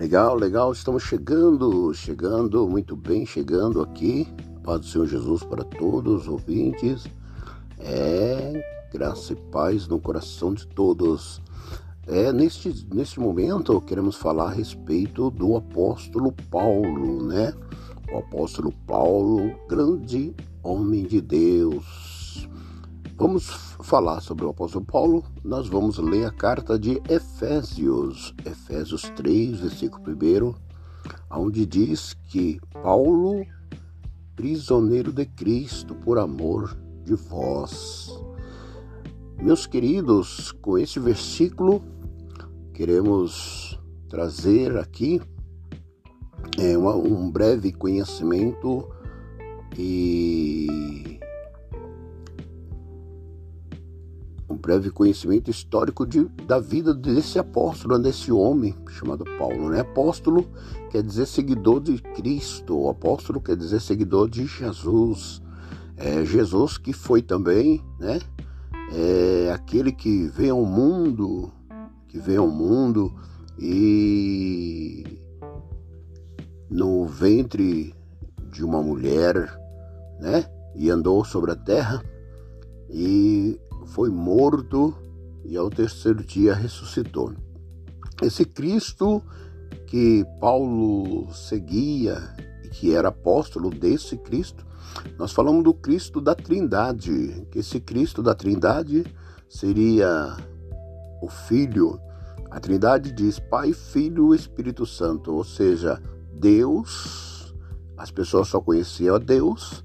Legal, legal, estamos chegando, chegando, muito bem, chegando aqui. Paz do Senhor Jesus para todos os ouvintes. É, graça e paz no coração de todos. É, neste, neste momento queremos falar a respeito do apóstolo Paulo, né? O apóstolo Paulo, grande homem de Deus. Vamos falar sobre o apóstolo Paulo. Nós vamos ler a carta de Efésios, Efésios 3, versículo 1, onde diz que Paulo, prisioneiro de Cristo por amor de vós. Meus queridos, com esse versículo queremos trazer aqui é, um breve conhecimento e um breve conhecimento histórico de, da vida desse apóstolo, desse homem chamado Paulo. Né? Apóstolo quer dizer seguidor de Cristo, apóstolo quer dizer seguidor de Jesus. É, Jesus que foi também, né? É aquele que veio ao mundo que veio ao mundo e no ventre de uma mulher, né? E andou sobre a terra e foi morto e ao terceiro dia ressuscitou. Esse Cristo que Paulo seguia e que era apóstolo desse Cristo, nós falamos do Cristo da Trindade, que esse Cristo da Trindade seria o Filho. A Trindade diz Pai, Filho e Espírito Santo, ou seja, Deus. As pessoas só conheciam a Deus.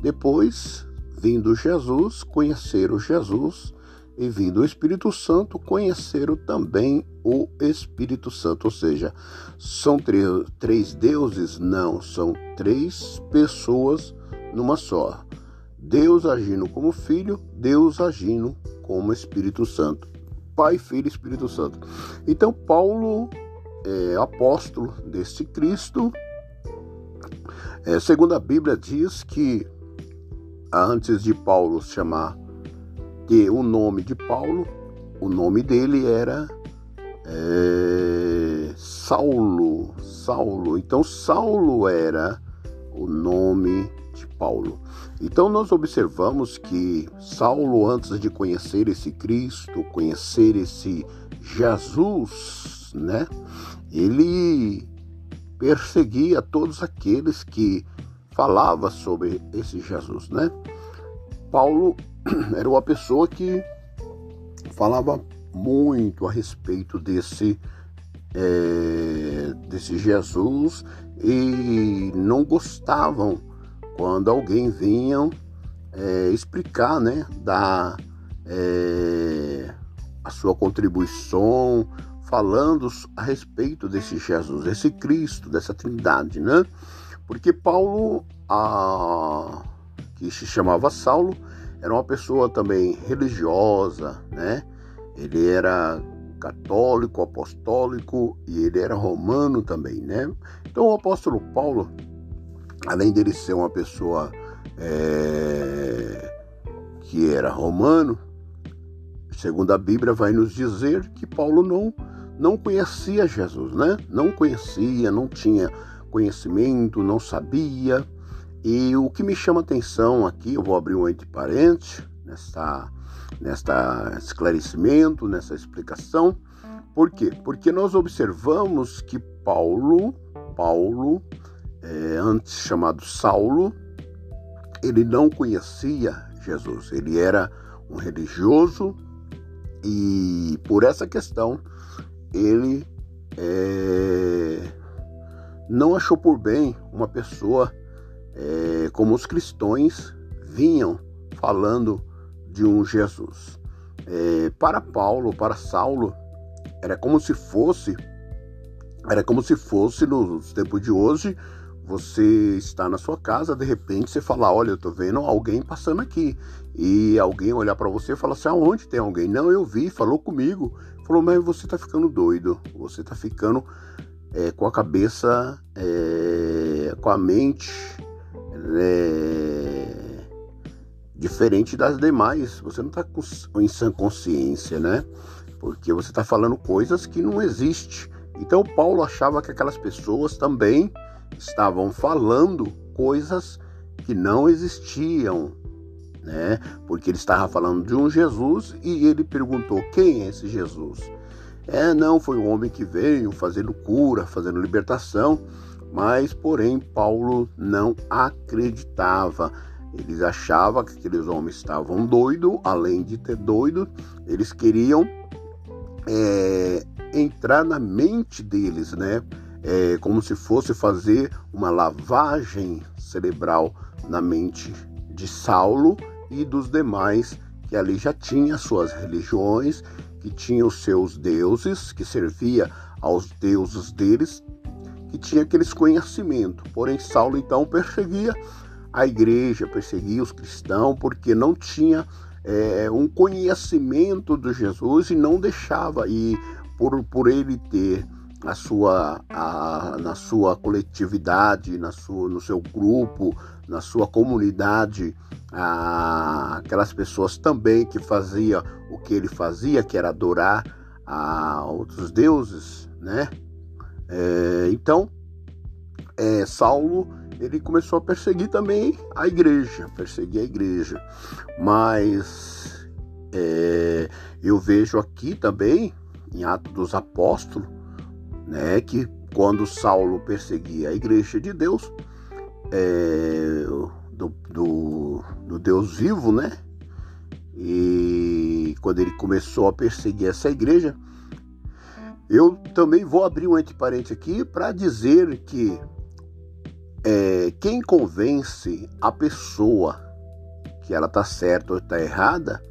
Depois, vindo Jesus, conheceram Jesus. E vindo o Espírito Santo, conheceram também o Espírito Santo. Ou seja, são três, deuses? Não, são três pessoas numa só. Deus agindo como Filho, Deus agindo como Espírito Santo. Pai, Filho e Espírito Santo. Então, Paulo é apóstolo deste Cristo. É, segundo a Bíblia, diz que antes de Paulo chamar de o nome de Paulo, o nome dele era é, Saulo. Saulo. Então, Saulo era o nome de Paulo. Então nós observamos que Saulo, antes de conhecer esse Cristo, conhecer esse Jesus, né? Ele perseguia todos aqueles que falava sobre esse Jesus, né? Paulo era uma pessoa que falava muito a respeito desse é, desse Jesus e não gostavam quando alguém vinha é, explicar, né, dar é, a sua contribuição, falando a respeito desse Jesus, desse Cristo, dessa Trindade, né? Porque Paulo, a, que se chamava Saulo, era uma pessoa também religiosa, né? Ele era católico, apostólico e ele era romano também, né? Então o apóstolo Paulo além dele ser uma pessoa é, que era romano, segundo a Bíblia vai nos dizer que Paulo não não conhecia Jesus, né? Não conhecia, não tinha conhecimento, não sabia. E o que me chama atenção aqui, eu vou abrir um entre parênteses nesta nesta esclarecimento, nessa explicação. Por quê? Porque nós observamos que Paulo, Paulo, é, antes chamado Saulo, ele não conhecia Jesus, ele era um religioso e por essa questão ele é, não achou por bem uma pessoa é, como os cristãos vinham falando de um Jesus. É, para Paulo, para Saulo, era como se fosse, era como se fosse nos tempos de hoje você está na sua casa, de repente você fala, olha, eu tô vendo alguém passando aqui. E alguém olhar para você e falar assim, aonde tem alguém? Não, eu vi, falou comigo. Falou, mas você tá ficando doido. Você tá ficando é, com a cabeça, é, com a mente é, diferente das demais. Você não tá com, em sã consciência, né? Porque você tá falando coisas que não existem. Então Paulo achava que aquelas pessoas também estavam falando coisas que não existiam, né? Porque ele estava falando de um Jesus e ele perguntou: quem é esse Jesus? É, não, foi um homem que veio fazendo cura, fazendo libertação, mas porém Paulo não acreditava. Eles achavam que aqueles homens estavam doidos, além de ter doido, eles queriam é, entrar na mente deles, né? É, como se fosse fazer uma lavagem cerebral na mente de Saulo e dos demais que ali já tinha suas religiões, que tinha os seus deuses, que servia aos deuses deles, que tinha aqueles conhecimentos. Porém, Saulo então perseguia a igreja, perseguia os cristãos, porque não tinha é, um conhecimento de Jesus e não deixava. E por, por ele ter a sua, a, na sua coletividade, na sua, no seu grupo, na sua comunidade, a, aquelas pessoas também que fazia o que ele fazia, que era adorar a outros deuses, né? É, então, é, Saulo ele começou a perseguir também a igreja, perseguir a igreja. Mas é, eu vejo aqui também, em Atos dos Apóstolos, né, que quando Saulo perseguia a igreja de Deus, é, do, do, do Deus vivo, né? E quando ele começou a perseguir essa igreja, eu também vou abrir um entre parênteses aqui para dizer que é, quem convence a pessoa que ela está certa ou está errada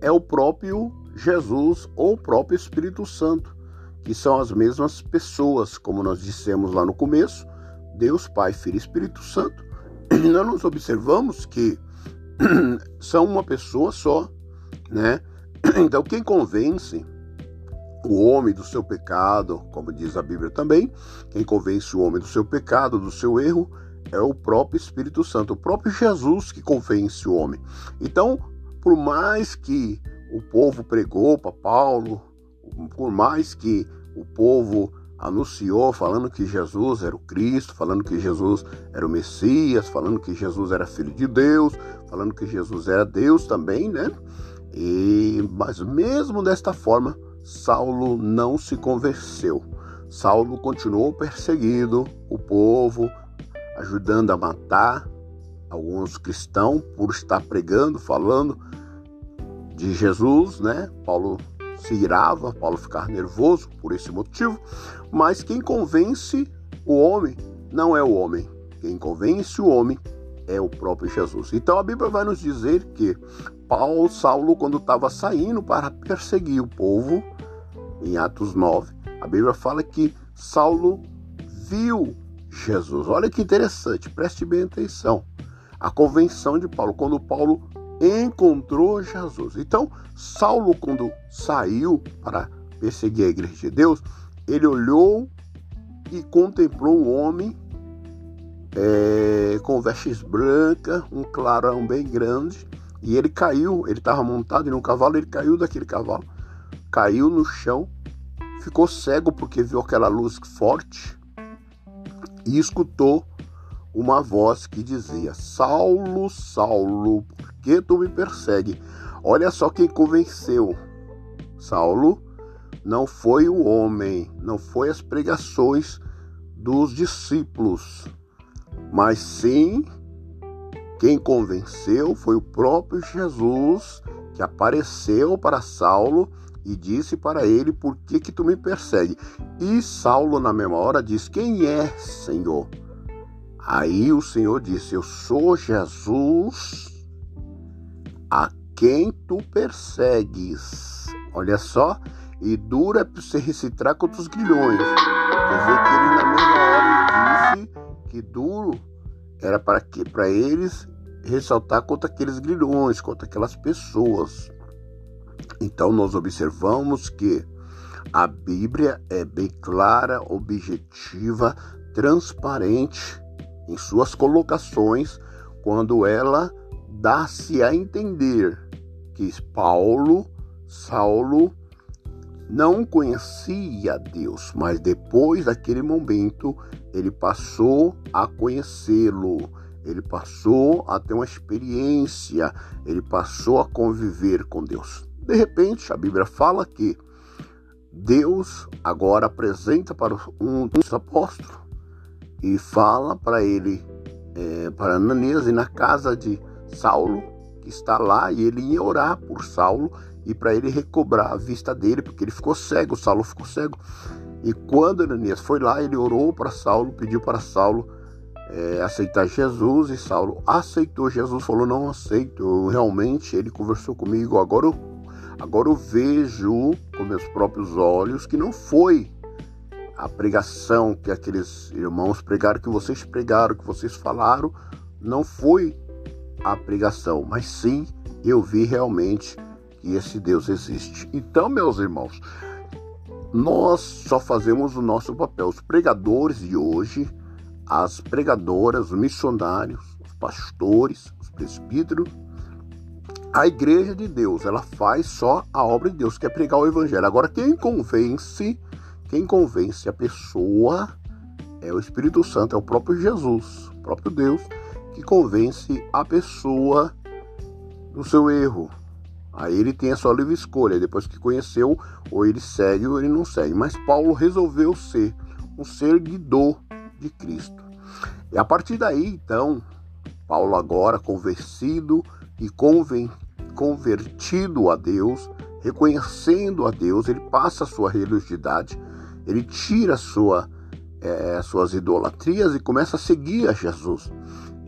é o próprio Jesus ou o próprio Espírito Santo, que são as mesmas pessoas, como nós dissemos lá no começo, Deus, Pai, Filho e Espírito Santo. E nós nos observamos que são uma pessoa só, né? Então quem convence o homem do seu pecado, como diz a Bíblia também, quem convence o homem do seu pecado, do seu erro, é o próprio Espírito Santo, o próprio Jesus que convence o homem. Então, por mais que o povo pregou para Paulo, por mais que o povo anunciou falando que Jesus era o Cristo, falando que Jesus era o Messias, falando que Jesus era filho de Deus, falando que Jesus era Deus também, né? E mas mesmo desta forma, Saulo não se converteu. Saulo continuou perseguindo o povo, ajudando a matar alguns cristãos por estar pregando, falando de Jesus, né? Paulo se irava, Paulo ficava nervoso por esse motivo, mas quem convence o homem não é o homem. Quem convence o homem é o próprio Jesus. Então a Bíblia vai nos dizer que Paulo, Saulo, quando estava saindo para perseguir o povo, em Atos 9, a Bíblia fala que Saulo viu Jesus. Olha que interessante, preste bem atenção. A convenção de Paulo, quando Paulo encontrou Jesus. Então, Saulo, quando saiu para perseguir a igreja de Deus, ele olhou e contemplou um homem é, com vestes brancas, um clarão bem grande, e ele caiu. Ele estava montado em um cavalo, ele caiu daquele cavalo caiu no chão, ficou cego porque viu aquela luz forte e escutou uma voz que dizia: Saulo, Saulo, por que tu me persegue? Olha só quem convenceu. Saulo não foi o homem, não foi as pregações dos discípulos, mas sim quem convenceu foi o próprio Jesus que apareceu para Saulo e disse para ele: Por que, que tu me persegue? E Saulo, na mesma hora, diz: Quem é, Senhor? Aí o Senhor disse: Eu sou Jesus a quem tu persegues. Olha só, e dura é você recitar contra os grilhões. Quer dizer que ele, na mesma hora, disse que duro era para que para eles ressaltar contra aqueles grilhões, contra aquelas pessoas. Então nós observamos que a Bíblia é bem clara, objetiva, transparente em suas colocações quando ela dá-se a entender que Paulo, Saulo, não conhecia Deus, mas depois daquele momento ele passou a conhecê-lo, ele passou a ter uma experiência, ele passou a conviver com Deus. De repente, a Bíblia fala que Deus agora apresenta para um dos apóstolos e fala para ele, é, para Ananias, ir na casa de Saulo, que está lá, e ele ia orar por Saulo e para ele recobrar a vista dele, porque ele ficou cego, Saulo ficou cego. E quando Ananias foi lá, ele orou para Saulo, pediu para Saulo é, aceitar Jesus, e Saulo aceitou Jesus, falou: Não aceito, eu, realmente ele conversou comigo, agora eu, agora eu vejo com meus próprios olhos que não foi a pregação que aqueles irmãos pregaram, que vocês pregaram, que vocês falaram, não foi a pregação, mas sim eu vi realmente que esse Deus existe. Então, meus irmãos, nós só fazemos o nosso papel. Os pregadores de hoje, as pregadoras, os missionários, os pastores, os presbíteros, a igreja de Deus, ela faz só a obra de Deus, que é pregar o evangelho. Agora, quem convence, quem convence a pessoa é o Espírito Santo, é o próprio Jesus, o próprio Deus, que convence a pessoa do seu erro, Aí ele tem a sua livre escolha, depois que conheceu, ou ele segue ou ele não segue. Mas Paulo resolveu ser um seguidor de Cristo. E a partir daí, então, Paulo agora convencido e convertido a Deus, reconhecendo a Deus, ele passa a sua religiosidade, ele tira sua, é, suas idolatrias e começa a seguir a Jesus.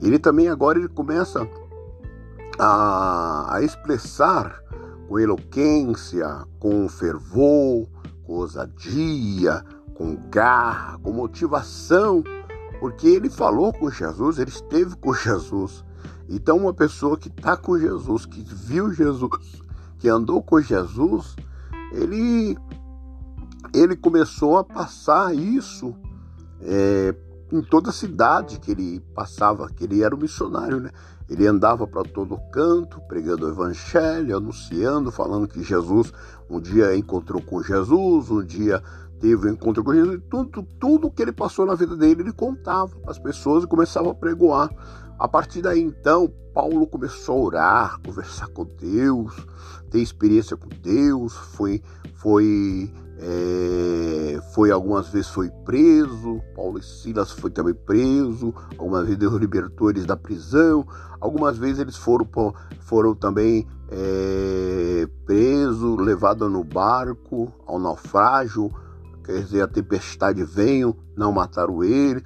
Ele também agora ele começa a, a expressar com eloquência, com fervor, com ousadia, com garra, com motivação, porque ele falou com Jesus, ele esteve com Jesus. Então, uma pessoa que está com Jesus, que viu Jesus, que andou com Jesus, ele, ele começou a passar isso é, em toda a cidade que ele passava, que ele era um missionário, né? Ele andava para todo canto, pregando o evangelho, anunciando, falando que Jesus um dia encontrou com Jesus, um dia teve um encontro com Jesus, tudo, tudo que ele passou na vida dele, ele contava para as pessoas e começava a pregoar. A partir daí, então, Paulo começou a orar, conversar com Deus, ter experiência com Deus, foi, foi é, foi algumas vezes foi preso, Paulo e Silas foi também preso, algumas vezes Deus libertou eles da prisão, algumas vezes eles foram, foram também é, presos, levados no barco ao naufrágio, quer dizer, a tempestade veio, não mataram ele.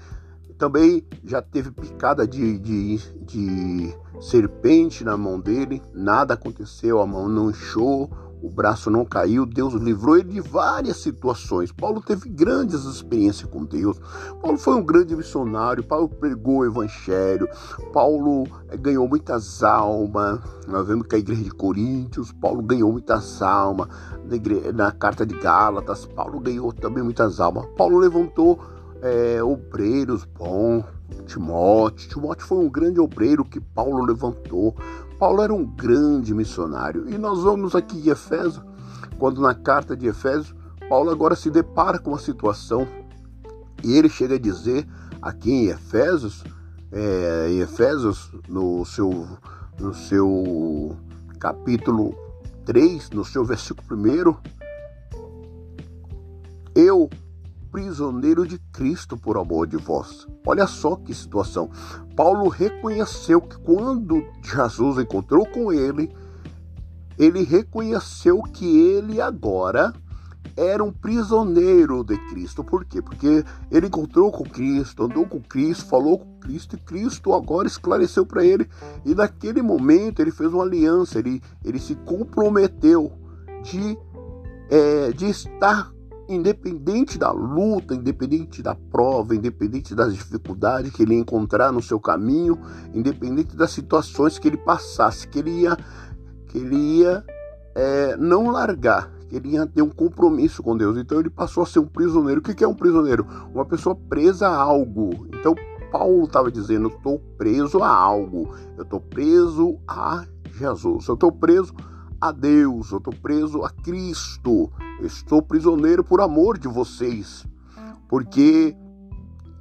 Também já teve picada de, de, de serpente na mão dele, nada aconteceu, a mão não inchou, o braço não caiu, Deus livrou ele de várias situações. Paulo teve grandes experiências com Deus. Paulo foi um grande missionário, Paulo pregou o evangelho, Paulo eh, ganhou muitas almas. Nós vemos que a igreja de Coríntios, Paulo ganhou muitas almas. Na, igreja, na carta de Gálatas, Paulo ganhou também muitas almas. Paulo levantou é, obreiros bons, Timóteo. Timóteo foi um grande obreiro que Paulo levantou. Paulo era um grande missionário. E nós vamos aqui em Efésio, quando na carta de Efésio, Paulo agora se depara com uma situação e ele chega a dizer aqui em Efésios, é, em Efésios, no seu, no seu capítulo 3, no seu versículo 1, eu, prisioneiro de Cristo por amor de vós. Olha só que situação. Paulo reconheceu que quando Jesus encontrou com ele, ele reconheceu que ele agora era um prisioneiro de Cristo. Por quê? Porque ele encontrou com Cristo, andou com Cristo, falou com Cristo, e Cristo agora esclareceu para ele. E naquele momento ele fez uma aliança, ele, ele se comprometeu de, é, de estar independente da luta, independente da prova, independente das dificuldades que ele ia encontrar no seu caminho, independente das situações que ele passasse, que ele ia, que ele ia é, não largar, que ele ia ter um compromisso com Deus. Então ele passou a ser um prisioneiro. O que é um prisioneiro? Uma pessoa presa a algo. Então Paulo estava dizendo: eu estou preso a algo, eu estou preso a Jesus, eu estou preso a Deus, eu estou preso a Cristo, estou prisioneiro por amor de vocês, porque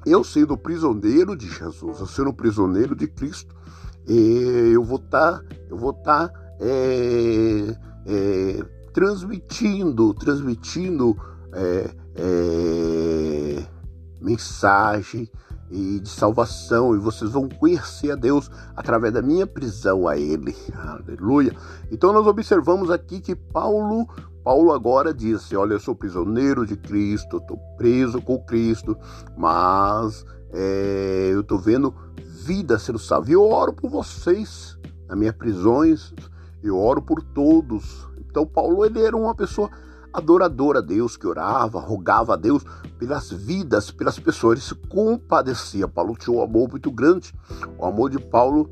eu sendo prisioneiro de Jesus, eu sendo prisioneiro de Cristo, eu vou estar, tá, eu vou estar tá, é, é, transmitindo, transmitindo é, é, mensagem e de salvação, e vocês vão conhecer a Deus através da minha prisão a Ele. Aleluia. Então nós observamos aqui que Paulo, Paulo agora disse: Olha, eu sou prisioneiro de Cristo, estou preso com Cristo, mas é, eu estou vendo vida sendo salva. E eu oro por vocês nas minhas prisões, eu oro por todos. Então Paulo ele era uma pessoa adoradora a Deus, que orava, rogava a Deus pelas vidas, pelas pessoas. Ele se compadecia. Paulo tinha um amor muito grande. O amor de Paulo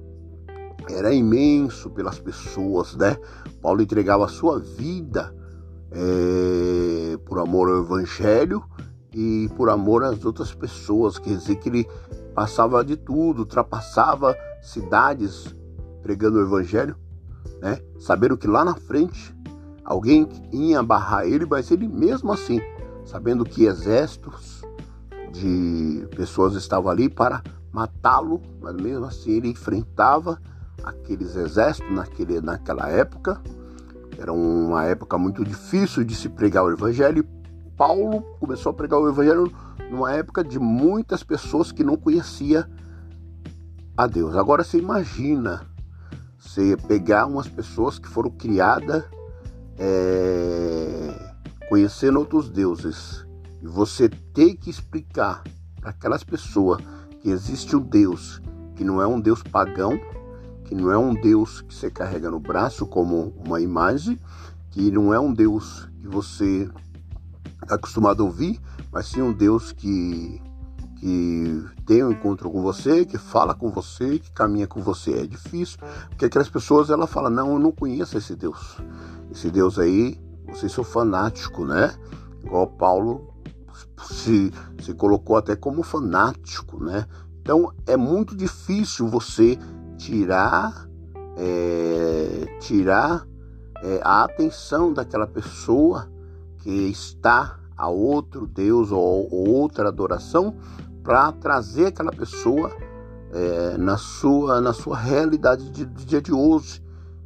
era imenso pelas pessoas, né? Paulo entregava a sua vida é, por amor ao Evangelho e por amor às outras pessoas. Quer dizer que ele passava de tudo, ultrapassava cidades pregando o Evangelho, né? Sabendo que lá na frente Alguém ia barrar ele, mas ele mesmo assim, sabendo que exércitos de pessoas estavam ali para matá-lo, mas mesmo assim ele enfrentava aqueles exércitos naquele, naquela época. Era uma época muito difícil de se pregar o evangelho. Paulo começou a pregar o evangelho numa época de muitas pessoas que não conhecia a Deus. Agora você imagina você pegar umas pessoas que foram criadas é, conhecendo outros deuses e você ter que explicar para aquelas pessoas que existe um Deus que não é um Deus pagão, que não é um Deus que você carrega no braço como uma imagem, que não é um Deus que você está acostumado a ouvir, mas sim um Deus que, que tem um encontro com você, que fala com você, que caminha com você. É difícil, porque aquelas pessoas ela fala não, eu não conheço esse Deus. Esse Deus aí, vocês são fanático, né? Igual Paulo se, se colocou até como fanático, né? Então é muito difícil você tirar é, tirar é, a atenção daquela pessoa que está a outro Deus ou, ou outra adoração para trazer aquela pessoa é, na sua na sua realidade de, de dia de hoje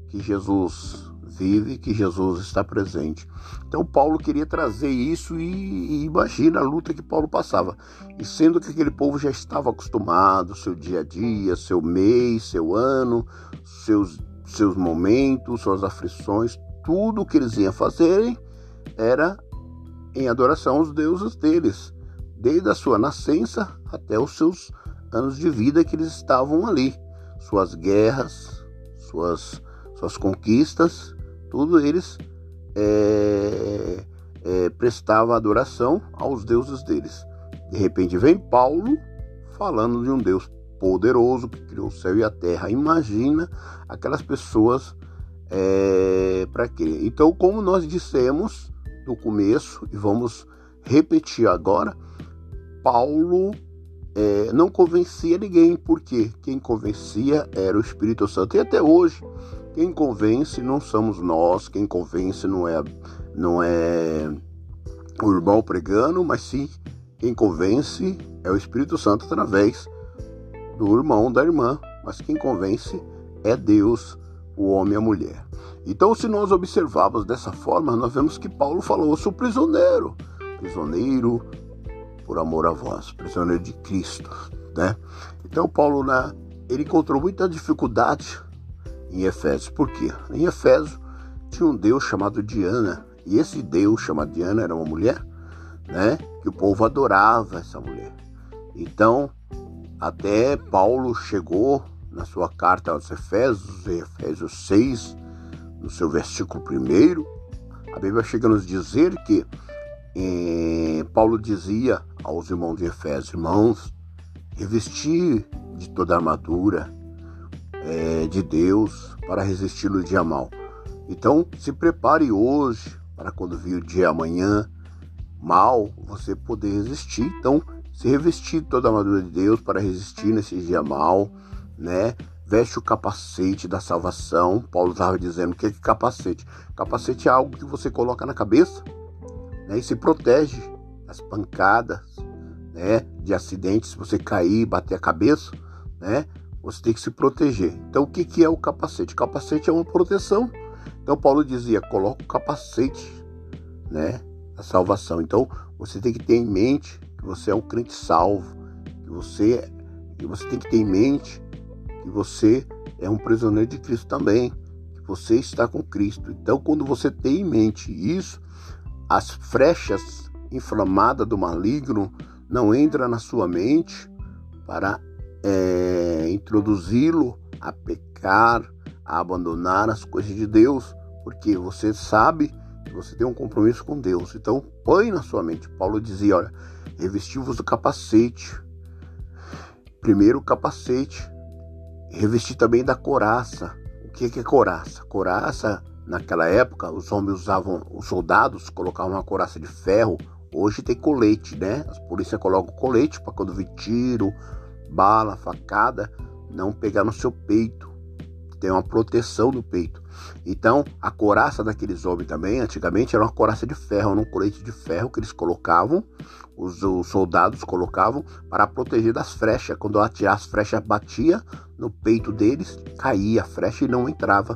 que Jesus vive, que Jesus está presente. Então Paulo queria trazer isso e, e, imagina a luta que Paulo passava. E sendo que aquele povo já estava acostumado, seu dia a dia, seu mês, seu ano, seus, seus momentos, suas aflições, tudo que eles iam fazerem era em adoração aos deuses deles, desde a sua nascença até os seus anos de vida que eles estavam ali, suas guerras, suas suas conquistas tudo eles é, é, prestavam adoração aos deuses deles. De repente vem Paulo falando de um Deus poderoso que criou o céu e a terra. Imagina aquelas pessoas é, para quê? Então, como nós dissemos no começo e vamos repetir agora, Paulo é, não convencia ninguém, porque quem convencia era o Espírito Santo. E até hoje, quem convence não somos nós, quem convence não é, não é o irmão pregando, mas sim quem convence é o Espírito Santo através do irmão, da irmã. Mas quem convence é Deus, o homem e a mulher. Então, se nós observarmos dessa forma, nós vemos que Paulo falou: Eu sou prisioneiro, prisioneiro por amor a vós, prisioneiro de Cristo, né? Então, Paulo, né, ele encontrou muita dificuldade em Efésios. Por quê? Em Efésios tinha um deus chamado Diana, e esse deus chamado Diana era uma mulher, né? Que o povo adorava essa mulher. Então, até Paulo chegou na sua carta aos Efésios, em Efésios 6, no seu versículo 1, a Bíblia chega a nos dizer que eh, Paulo dizia aos irmãos de Efésios, irmãos, revestir de toda a armadura é, de Deus para resistir no dia mal. Então, se prepare hoje para quando vir o dia amanhã mal, você poder resistir. Então, se revestir toda a armadura de Deus para resistir nesse dia mal, né? Veste o capacete da salvação. Paulo estava dizendo que é capacete. Capacete é algo que você coloca na cabeça né, e se protege das pancadas, né, de acidentes, se você cair, bater a cabeça, né, você tem que se proteger. Então, o que, que é o capacete? O capacete é uma proteção. Então, Paulo dizia: coloca o capacete, né, da salvação. Então, você tem que ter em mente que você é um crente salvo, que você, que você tem que ter em mente que você é um prisioneiro de Cristo também, que você está com Cristo. Então, quando você tem em mente isso, as frechas inflamadas do maligno não entram na sua mente para é, introduzi-lo a pecar, a abandonar as coisas de Deus, porque você sabe que você tem um compromisso com Deus. Então, põe na sua mente. Paulo dizia: olha, revesti-vos do capacete. Primeiro o capacete, revesti também da coraça. O que é coraça? Coraça, naquela época, os homens usavam, os soldados colocavam uma coraça de ferro. Hoje tem colete, né? As polícias colocam colete para quando vir tiro, bala, facada, não pegar no seu peito. Tem uma proteção no peito. Então, a coraça daqueles homens também, antigamente, era uma coraça de ferro, um colete de ferro que eles colocavam, os, os soldados colocavam para proteger das frechas. Quando atirar as frechas batia no peito deles, caía a frecha e não entrava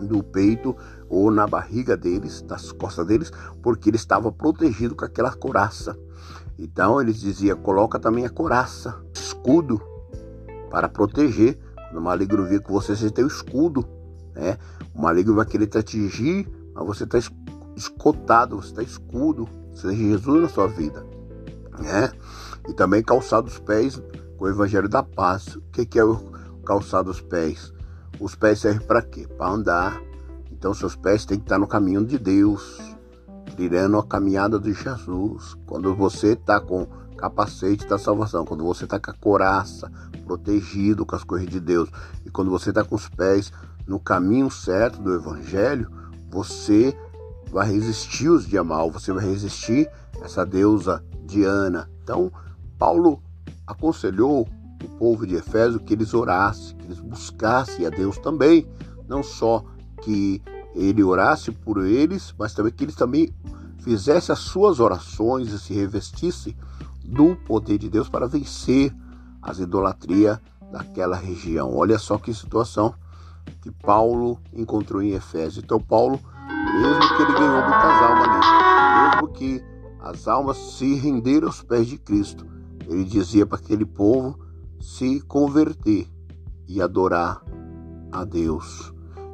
no peito ou na barriga deles, nas costas deles, porque ele estava protegido com aquela coraça. Então eles diziam: coloca também a coraça, escudo, para proteger. Quando o maligno vir com você, você tem o escudo. Né? O maligno vai querer te atingir, mas você está escotado, você está escudo. Tem Jesus na sua vida. Né? E também calçar os pés com o evangelho da paz. O que, que é o calçar dos pés? Os pés servem para quê? Para andar. Então seus pés têm que estar no caminho de Deus trilhando a caminhada de Jesus. Quando você está com capacete da salvação, quando você está com a coraça, protegido com as coisas de Deus, e quando você está com os pés no caminho certo do Evangelho, você vai resistir os dias mal, você vai resistir essa deusa Diana. Então, Paulo aconselhou o povo de Efésio que eles orassem, que eles buscassem a Deus também, não só que ele orasse por eles, mas também que eles também fizesse as suas orações e se revestisse do poder de Deus para vencer as idolatrias daquela região. Olha só que situação que Paulo encontrou em Efésio. Então Paulo, mesmo que ele ganhou muitas almas ali, mesmo que as almas se renderam aos pés de Cristo, ele dizia para aquele povo se converter e adorar a Deus.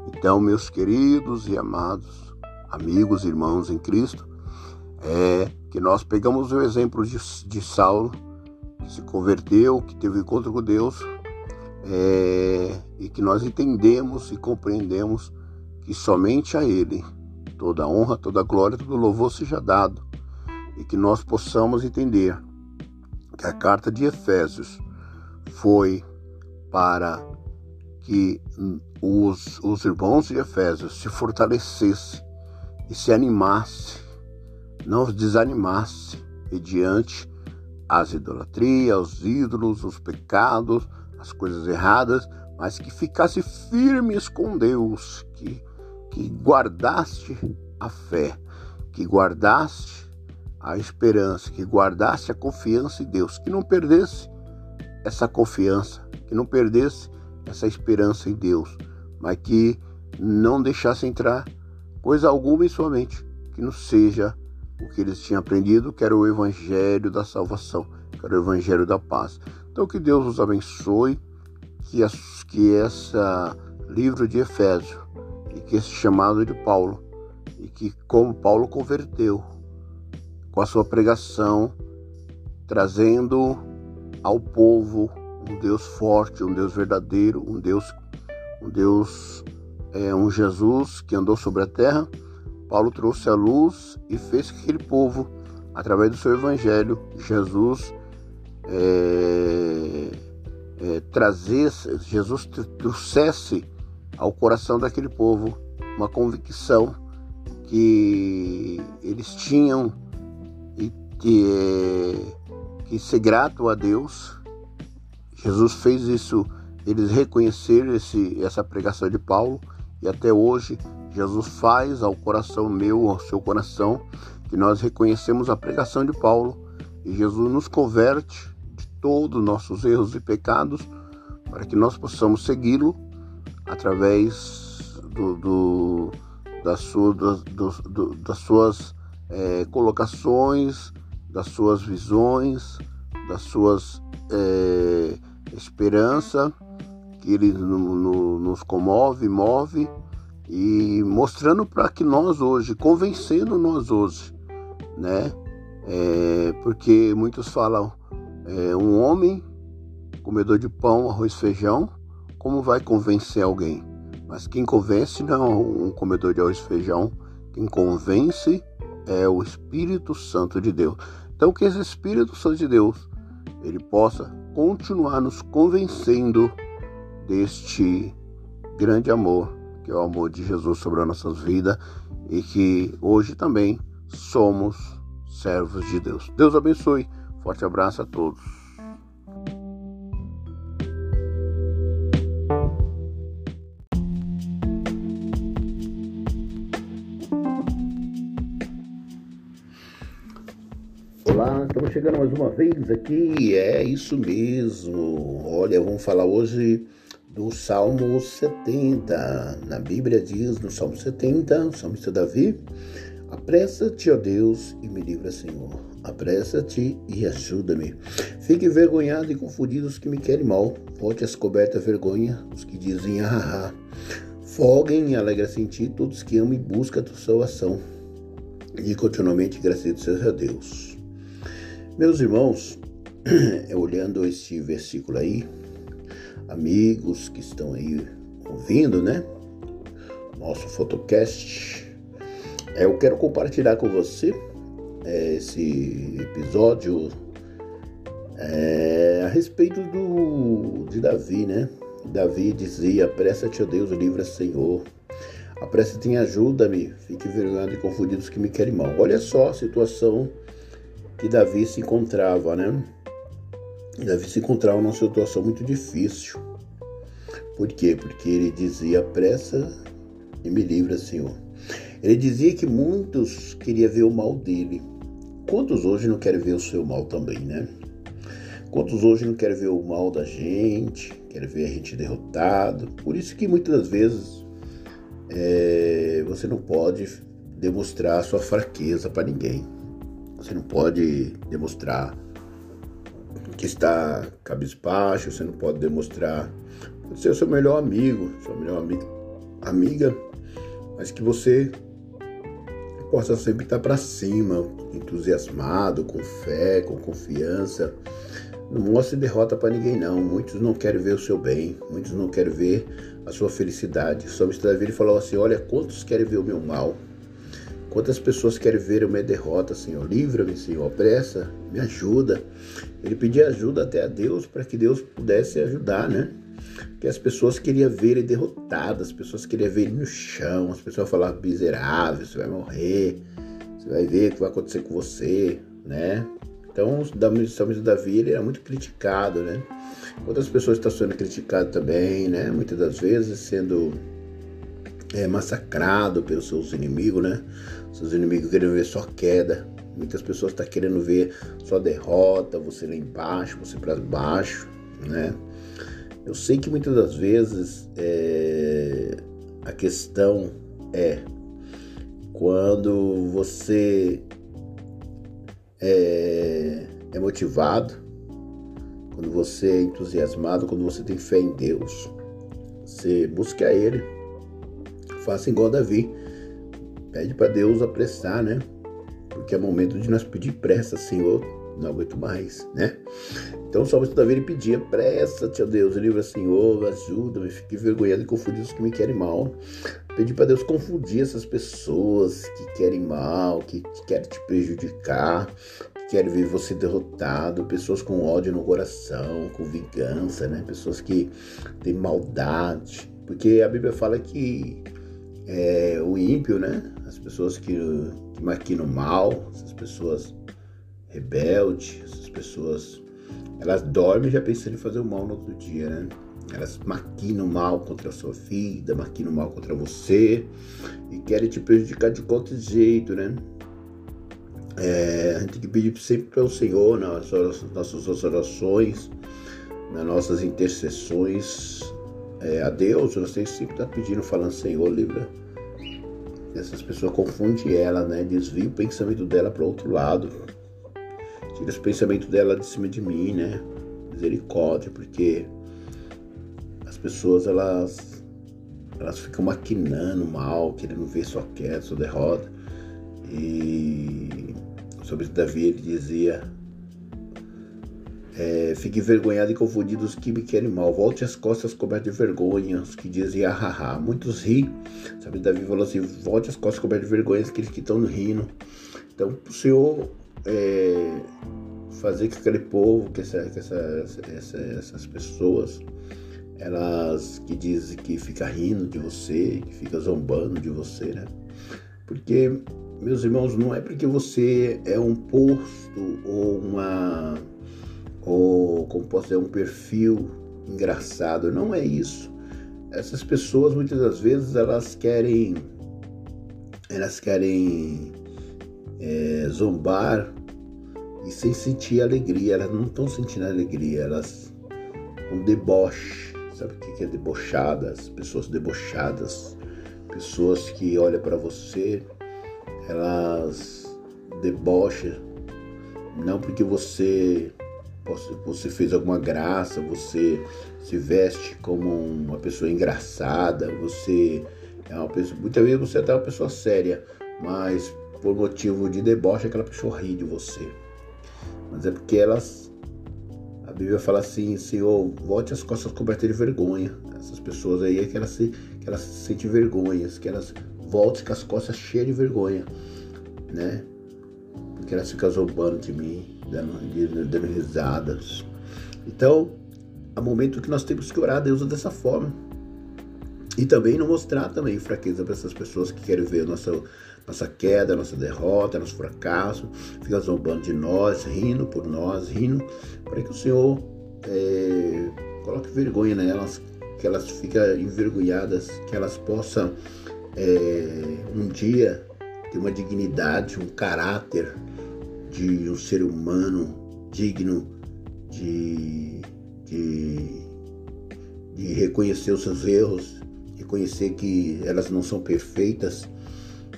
Então, meus queridos e amados amigos, irmãos em Cristo, é que nós pegamos o exemplo de, de Saulo, que se converteu, que teve encontro com Deus, é, e que nós entendemos e compreendemos que somente a Ele toda honra, toda glória, todo louvor seja dado, e que nós possamos entender que a carta de Efésios foi para que os, os irmãos de Efésios se fortalecessem e se animasse, não desanimasse mediante as idolatrias, os ídolos, os pecados, as coisas erradas, mas que ficasse firmes com Deus, que, que guardaste a fé, que guardaste a esperança, que guardasse a confiança em Deus, que não perdesse essa confiança, que não perdesse essa esperança em Deus, mas que não deixasse entrar coisa alguma em sua mente que não seja o que eles tinham aprendido, que era o evangelho da salvação, que era o evangelho da paz. Então que Deus os abençoe, que, que essa livro de Efésio e que esse chamado de Paulo e que como Paulo converteu com a sua pregação, trazendo ao povo um Deus forte, um Deus verdadeiro, um Deus, um Deus, é, um Jesus que andou sobre a terra. Paulo trouxe a luz e fez que aquele povo, através do seu evangelho, Jesus é, é, trazesse, Jesus trouxesse ao coração daquele povo uma convicção que eles tinham e que, é, que ser grato a Deus Jesus fez isso, eles reconheceram esse, essa pregação de Paulo e até hoje Jesus faz ao coração meu, ao seu coração, que nós reconhecemos a pregação de Paulo e Jesus nos converte de todos os nossos erros e pecados para que nós possamos segui-lo através do, do, das, suas, do, do, das suas é, colocações, das suas visões, das suas é, esperança que ele no, no, nos comove, move e mostrando para que nós hoje, convencendo nós hoje, né? É, porque muitos falam é, um homem comedor de pão, arroz, feijão, como vai convencer alguém? Mas quem convence não é um comedor de arroz e feijão, quem convence é o Espírito Santo de Deus. Então que esse Espírito Santo de Deus ele possa continuar nos convencendo deste grande amor, que é o amor de Jesus sobre as nossas vidas e que hoje também somos servos de Deus. Deus abençoe. Forte abraço a todos. Estamos chegando mais uma vez aqui. É isso mesmo. Olha, vamos falar hoje do Salmo 70. Na Bíblia diz no Salmo 70, o salmista Davi: Apressa-te, ó Deus, e me livra, Senhor. Apressa-te e ajuda-me. Fique envergonhado e confundido os que me querem mal. Volte as cobertas vergonha os que dizem ah, ah. Folguem e alegra-se em ti todos que amam e buscam a tua salvação. E continuamente graças seja a Deus. Meus irmãos, olhando este versículo aí, amigos que estão aí ouvindo, né? Nosso fotocast. É, eu quero compartilhar com você é, esse episódio é, a respeito do, de Davi, né? Davi dizia: Apressa-te, ó Deus, livra, Senhor. Apressa-te em ajuda-me, fique envergonhado e confundido os que me querem mal. Olha só a situação que Davi se encontrava, né? Davi se encontrava numa situação muito difícil. Por quê? Porque ele dizia: pressa e me livra, Senhor. Ele dizia que muitos queriam ver o mal dele. Quantos hoje não querem ver o seu mal também, né? Quantos hoje não querem ver o mal da gente, querem ver a gente derrotado? Por isso que muitas das vezes é, você não pode demonstrar sua fraqueza para ninguém. Você não pode demonstrar que está cabisbaixo, você não pode demonstrar pode ser o seu melhor amigo, sua melhor amiga, amiga mas que você possa sempre estar para cima, entusiasmado, com fé, com confiança. Não mostre derrota para ninguém não. Muitos não querem ver o seu bem, muitos não querem ver a sua felicidade. O salmista Davi falou assim: "Olha, quantos querem ver o meu mal?" Quantas pessoas querem ver a minha derrota, Senhor? Livra-me, Senhor. Apressa, me ajuda. Ele pedia ajuda até a Deus para que Deus pudesse ajudar, né? Porque as pessoas queriam ver ele derrotado, as pessoas queriam ver ele no chão, as pessoas falavam miserável, você vai morrer, você vai ver o que vai acontecer com você, né? Então, salmista Davi ele era muito criticado, né? Outras pessoas estão sendo criticadas também, né? Muitas das vezes sendo é, massacrado pelos seus inimigos, né? Seus inimigos querem ver só queda. Muitas pessoas estão tá querendo ver só derrota, você lá embaixo, você para baixo, né? Eu sei que muitas das vezes é, a questão é quando você é, é motivado, quando você é entusiasmado, quando você tem fé em Deus, você busca Ele faça igual Davi. Pede para Deus apressar, né? Porque é momento de nós pedir pressa, Senhor. Não aguento mais, né? Então o salmista Davi ele pedia: pressa-te, Deus, livra, Senhor, ajuda-me, fique envergonhado e confundido os que me querem mal. Pedir para Deus confundir essas pessoas que querem mal, que querem te prejudicar, que querem ver você derrotado, pessoas com ódio no coração, com vingança, né? Pessoas que têm maldade. Porque a Bíblia fala que é, o ímpio, né? As pessoas que, que maquinam mal, essas pessoas rebeldes, essas pessoas, elas dormem já pensando em fazer o mal no outro dia, né? Elas maquinam mal contra a sua vida, maquinam mal contra você e querem te prejudicar de qualquer jeito, né? É, a gente tem que pedir sempre para o Senhor nas nossas orações, nas nossas intercessões é, a Deus. Nós temos que sempre estar pedindo, falando, Senhor, livra. Essas pessoas confundem ela, né? Desvia o pensamento dela para outro lado. Tira os pensamentos dela de cima de mim, né? Misericórdia, porque as pessoas elas elas ficam maquinando mal, querendo ver só queda, só derrota. E sobre Davi ele dizia: é, Fique envergonhado e confundido os que me querem mal. Volte as costas cobertas de vergonha, os que dizem hahaha. Muitos ri. Sabe, Davi falou assim: Volte as costas cobertas de vergonha, aqueles que estão rindo. Então, o Senhor é, fazer que aquele povo, que, essa, que essa, essa, essas pessoas, elas que dizem que fica rindo de você, que fica zombando de você, né? Porque, meus irmãos, não é porque você é um posto ou uma. Ou como posso dizer, um perfil engraçado. Não é isso. Essas pessoas muitas das vezes elas querem. elas querem é, zombar e sem sentir alegria. Elas não estão sentindo alegria, elas um deboche. Sabe o que é debochadas? Pessoas debochadas, pessoas que olham para você, elas debocham, não porque você você fez alguma graça, você se veste como uma pessoa engraçada, você é uma pessoa, muitas vezes você é até uma pessoa séria, mas por motivo de deboche aquela pessoa ri de você mas é porque elas. A Bíblia fala assim, Senhor, volte as costas cobertas de vergonha. Essas pessoas aí é que elas se, que elas se sentem vergonhas, que elas voltem com as costas cheias de vergonha, né? Porque elas ficam zombando de mim, dando, risadas. Então, há momento que nós temos que orar a Deus dessa forma. E também não mostrar também fraqueza para essas pessoas que querem ver a nossa nossa queda, nossa derrota, nosso fracasso, fica zombando de nós, rindo por nós, rindo, para que o Senhor é, coloque vergonha nelas, que elas fiquem envergonhadas, que elas possam é, um dia ter uma dignidade, um caráter de um ser humano digno de, de, de reconhecer os seus erros, reconhecer que elas não são perfeitas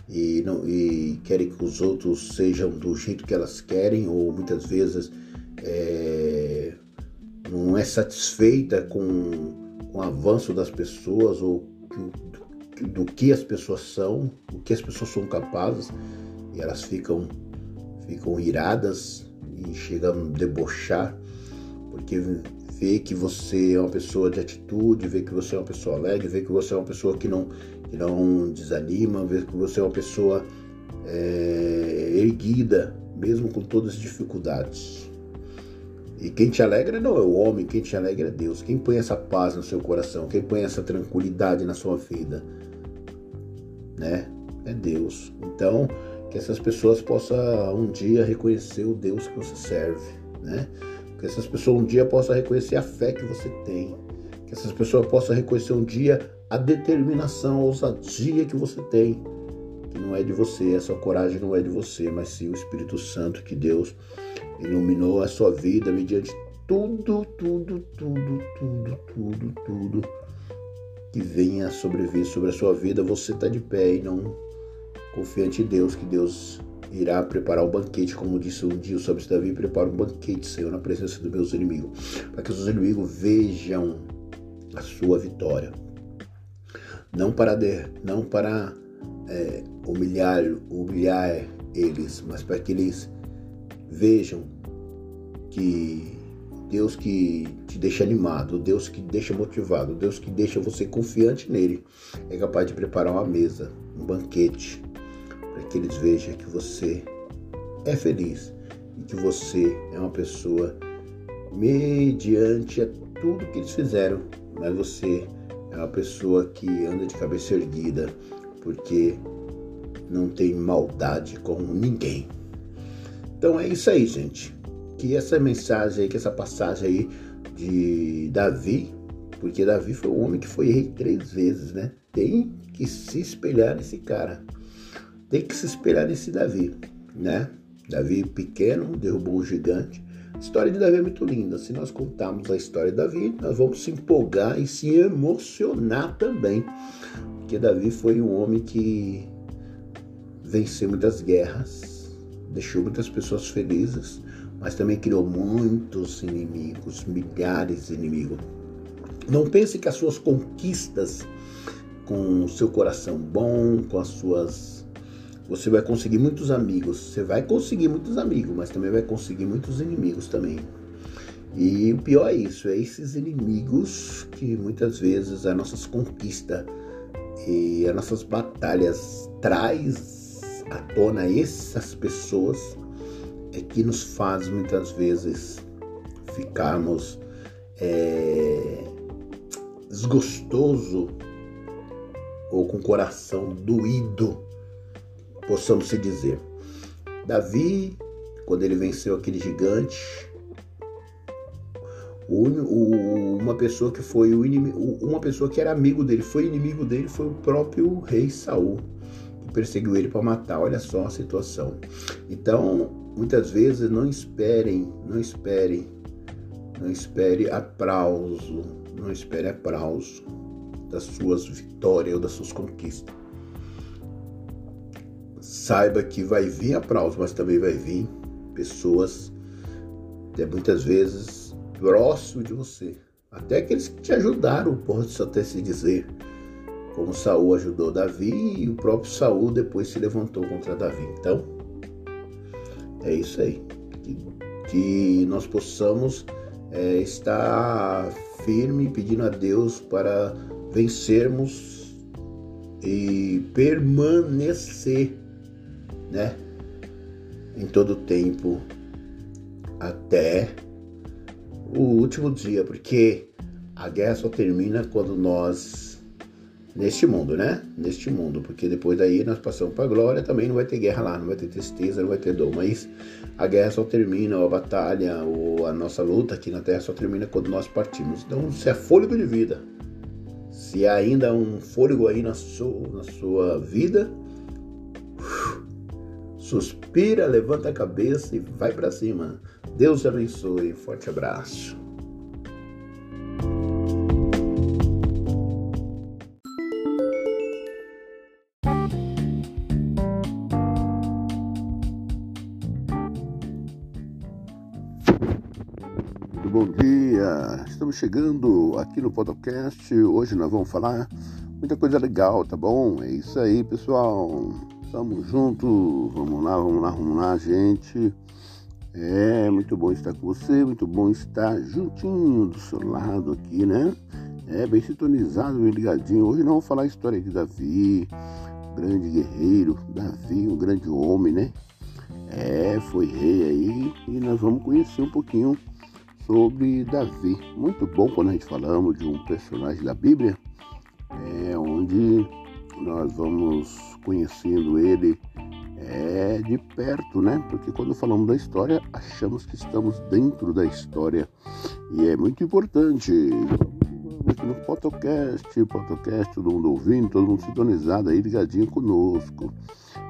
e, não, e querem que os outros sejam do jeito que elas querem, ou muitas vezes é, não é satisfeita com, com o avanço das pessoas ou do, do que as pessoas são, o que as pessoas são capazes, e elas ficam, ficam iradas e chegam a debochar, porque vê que você é uma pessoa de atitude, vê que você é uma pessoa alegre, vê que você é uma pessoa que não, que não desanima, vê que você é uma pessoa é, erguida, mesmo com todas as dificuldades. E quem te alegra não é o homem, quem te alegra é Deus. Quem põe essa paz no seu coração, quem põe essa tranquilidade na sua vida, né? É Deus. Então, que essas pessoas possam um dia reconhecer o Deus que você serve, né? Que essas pessoas um dia possam reconhecer a fé que você tem. Que essas pessoas possam reconhecer um dia a determinação, a ousadia que você tem. Que não é de você, essa coragem não é de você, mas sim o Espírito Santo que Deus iluminou a sua vida mediante tudo, tudo, tudo, tudo, tudo, tudo que venha sobreviver sobre a sua vida. Você está de pé e não confiante em Deus, que Deus irá preparar um banquete, como disse um dia o salmista Davi, prepara um banquete, Senhor, na presença dos meus inimigos, para que os inimigos vejam a sua vitória. Não para, de, não para é, humilhar, humilhar eles, mas para que eles vejam que Deus que te deixa animado, Deus que deixa motivado, Deus que deixa você confiante nele, é capaz de preparar uma mesa, um banquete para que eles vejam que você é feliz e que você é uma pessoa mediante a tudo que eles fizeram, mas você é uma pessoa que anda de cabeça erguida, porque não tem maldade com ninguém. Então é isso aí, gente. Que essa mensagem aí, que essa passagem aí de Davi, porque Davi foi o homem que foi rei três vezes, né? Tem que se espelhar nesse cara tem que se espelhar nesse Davi, né? Davi pequeno derrubou o gigante. A história de Davi é muito linda. Se nós contarmos a história de Davi, nós vamos se empolgar e se emocionar também. Porque Davi foi um homem que venceu muitas guerras, deixou muitas pessoas felizes, mas também criou muitos inimigos, milhares de inimigos. Não pense que as suas conquistas com o seu coração bom, com as suas. Você vai conseguir muitos amigos. Você vai conseguir muitos amigos, mas também vai conseguir muitos inimigos também. E o pior é isso, é esses inimigos que muitas vezes as nossas conquistas e as nossas batalhas traz à tona essas pessoas é que nos faz muitas vezes ficarmos é, desgostoso ou com o coração doído, possamos se dizer. Davi, quando ele venceu aquele gigante, uma pessoa que foi o inimigo, uma pessoa que era amigo dele, foi inimigo dele, foi o próprio rei Saul, que perseguiu ele para matar. Olha só a situação. Então, muitas vezes não esperem, não esperem, não espere aplauso, não espere aplauso das suas vitórias ou das suas conquistas. Saiba que vai vir aplauso, mas também vai vir pessoas, até muitas vezes, próximo de você. Até aqueles que te ajudaram, pode até se dizer. Como Saul ajudou Davi e o próprio Saul depois se levantou contra Davi. Então, é isso aí. Que, que nós possamos é, estar firme pedindo a Deus para vencermos e permanecer, né? Em todo o tempo até o último dia, porque a guerra só termina quando nós neste mundo, né? Neste mundo, porque depois daí nós passamos para a glória, também não vai ter guerra lá, não vai ter tristeza, não vai ter dor, mas a guerra só termina, ou a batalha, ou a nossa luta aqui na terra só termina quando nós partimos. Então, se é fôlego de vida, se há ainda um fôlego aí na sua, na sua vida, suspira, levanta a cabeça e vai para cima. Deus abençoe. Forte abraço. bom dia! Estamos chegando aqui no podcast. Hoje nós vamos falar muita coisa legal, tá bom? É isso aí, pessoal. Tamo junto. Vamos lá, vamos lá, vamos lá, gente. É muito bom estar com você, muito bom estar juntinho do seu lado aqui, né? É bem sintonizado, bem ligadinho. Hoje nós vamos falar a história de Davi, grande guerreiro, Davi, um grande homem, né? É, foi rei aí e nós vamos conhecer um pouquinho sobre Davi. Muito bom quando a gente falamos de um personagem da Bíblia, é, onde nós vamos conhecendo ele é, de perto, né? Porque quando falamos da história, achamos que estamos dentro da história. E é muito importante. Aqui no podcast, podcast, todo mundo ouvindo, todo mundo sintonizado aí, ligadinho conosco.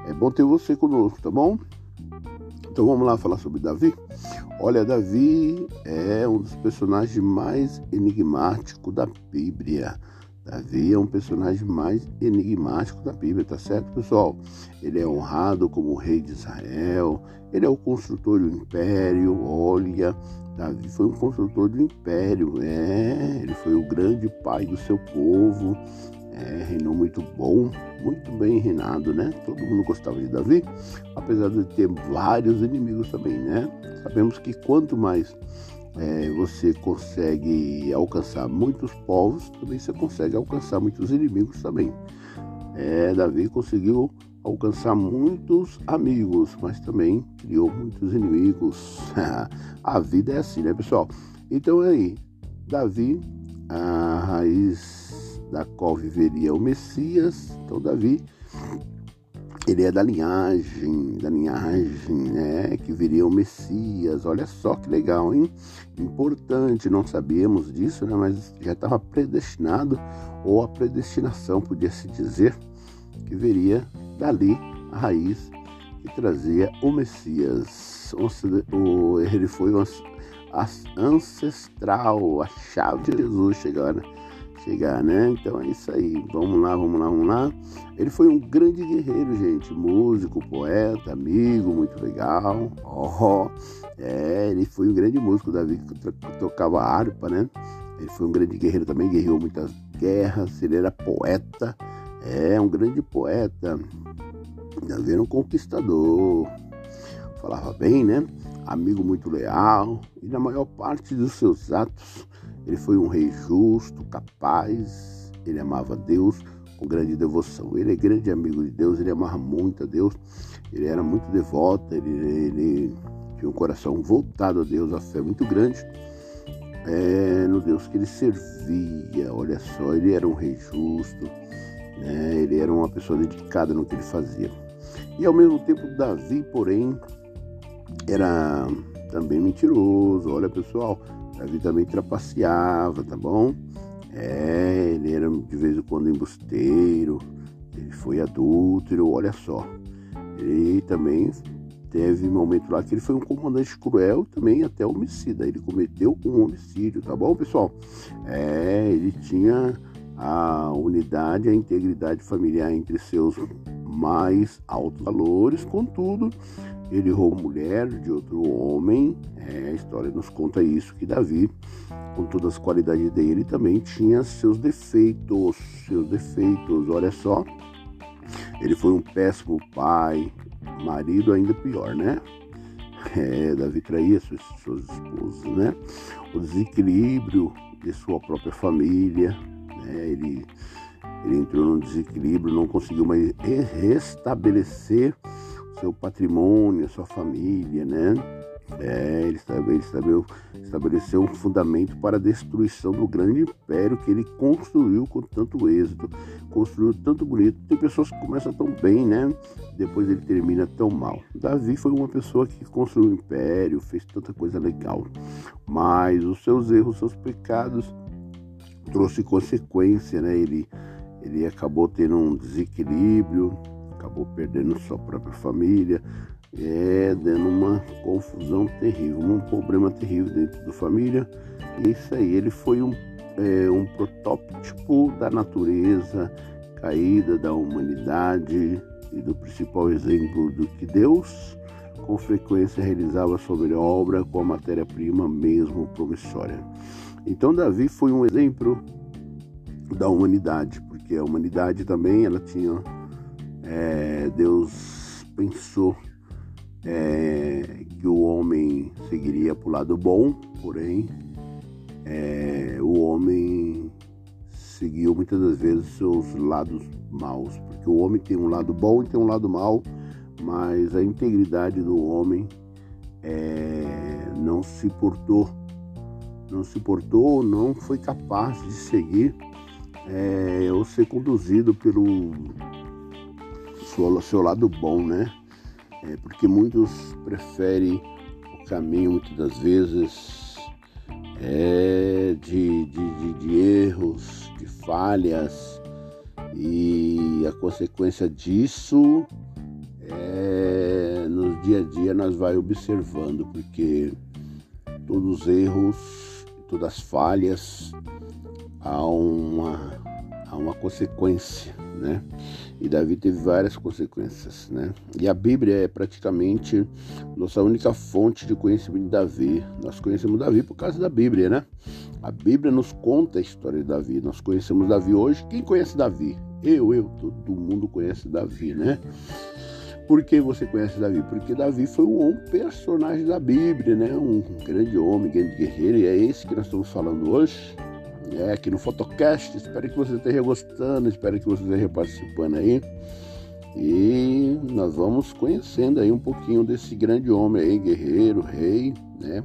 É bom ter você conosco, tá bom? Então vamos lá falar sobre Davi. Olha, Davi é um dos personagens mais enigmáticos da Bíblia. Davi é um personagem mais enigmático da Bíblia, tá certo, pessoal? Ele é honrado como rei de Israel, ele é o construtor do império. Olha, Davi foi um construtor do império, é, ele foi o grande pai do seu povo, é, reinou muito bom, muito bem reinado, né? Todo mundo gostava de Davi, apesar de ter vários inimigos também, né? Sabemos que quanto mais é, você consegue alcançar muitos povos, também você consegue alcançar muitos inimigos também. É, Davi conseguiu alcançar muitos amigos, mas também criou muitos inimigos. a vida é assim, né, pessoal? Então é aí, Davi, a raiz da qual viveria o Messias. Então Davi, ele é da linhagem, da linhagem, né, que viria o Messias. Olha só que legal, hein? Importante, não sabíamos disso, né, mas já estava predestinado ou a predestinação podia se dizer que viria dali a raiz que trazia o Messias. Ele foi o ancestral, a chave de Jesus chegar, chegar, né? Então é isso aí. Vamos lá, vamos lá, vamos lá. Ele foi um grande guerreiro, gente. Músico, poeta, amigo, muito legal. Oh, é, ele foi um grande músico, Davi, que tocava harpa, né? Ele foi um grande guerreiro também, guerreou muitas guerras. Ele era poeta, é um grande poeta. Davi era um conquistador. Falava bem, né? Amigo muito leal. E na maior parte dos seus atos, ele foi um rei justo, capaz. Ele amava Deus com grande devoção. Ele é grande amigo de Deus, ele amava muito a Deus. Ele era muito devoto, ele, ele tinha um coração voltado a Deus, a fé muito grande é, no Deus que ele servia. Olha só, ele era um rei justo, né? ele era uma pessoa dedicada no que ele fazia. E ao mesmo tempo, Davi, porém, era também mentiroso. Olha, pessoal, Davi também trapaceava, tá bom? É, ele era de vez em quando embusteiro, ele foi adúltero, olha só. Ele também teve um momento lá que ele foi um comandante cruel também até homicida. Ele cometeu um homicídio, tá bom, pessoal? É, ele tinha a unidade, a integridade familiar entre seus mais altos valores, contudo, ele roubou mulher de outro homem. É, a história nos conta isso, que Davi, com todas as qualidades dele, também tinha seus defeitos, seus defeitos, olha só. Ele foi um péssimo pai, marido ainda pior, né? É, Davi traía suas, suas esposas, né? O desequilíbrio de sua própria família, né? Ele, ele entrou num desequilíbrio, não conseguiu mais restabelecer seu patrimônio, sua família, né? É, ele estabeleceu, estabeleceu um fundamento para a destruição do grande império que ele construiu com tanto êxito, construiu tanto bonito. Tem pessoas que começam tão bem, né? Depois ele termina tão mal. Davi foi uma pessoa que construiu um império, fez tanta coisa legal, mas os seus erros, os seus pecados trouxe consequência, né? Ele, ele acabou tendo um desequilíbrio, acabou perdendo sua própria família, é, dando uma confusão terrível, um problema terrível dentro da família. Isso aí, ele foi um, é, um protótipo da natureza caída, da humanidade e do principal exemplo do que Deus com frequência realizava sobre a obra com a matéria-prima mesmo promissória. Então Davi foi um exemplo da humanidade, porque a humanidade também ela tinha é, Deus pensou é, que o homem seguiria para o lado bom, porém é, o homem seguiu muitas das vezes seus lados maus, porque o homem tem um lado bom e tem um lado mau, mas a integridade do homem é, não se portou, não se portou, não foi capaz de seguir é, ou ser conduzido pelo seu, seu lado bom, né? é, porque muitos preferem o caminho, muitas das vezes, é, de, de, de, de erros, de falhas, e a consequência disso é, no dia a dia nós vai observando, porque todos os erros, todas as falhas, há uma, há uma consequência, né? E Davi teve várias consequências, né? E a Bíblia é praticamente nossa única fonte de conhecimento de Davi. Nós conhecemos Davi por causa da Bíblia, né? A Bíblia nos conta a história de Davi. Nós conhecemos Davi hoje. Quem conhece Davi? Eu, eu, todo mundo conhece Davi, né? Por que você conhece Davi? Porque Davi foi um personagem da Bíblia, né? Um grande homem, grande guerreiro, e é esse que nós estamos falando hoje é, aqui no Fotocast. Espero que você esteja gostando, espero que você esteja participando aí. E nós vamos conhecendo aí um pouquinho desse grande homem aí, guerreiro, rei, né?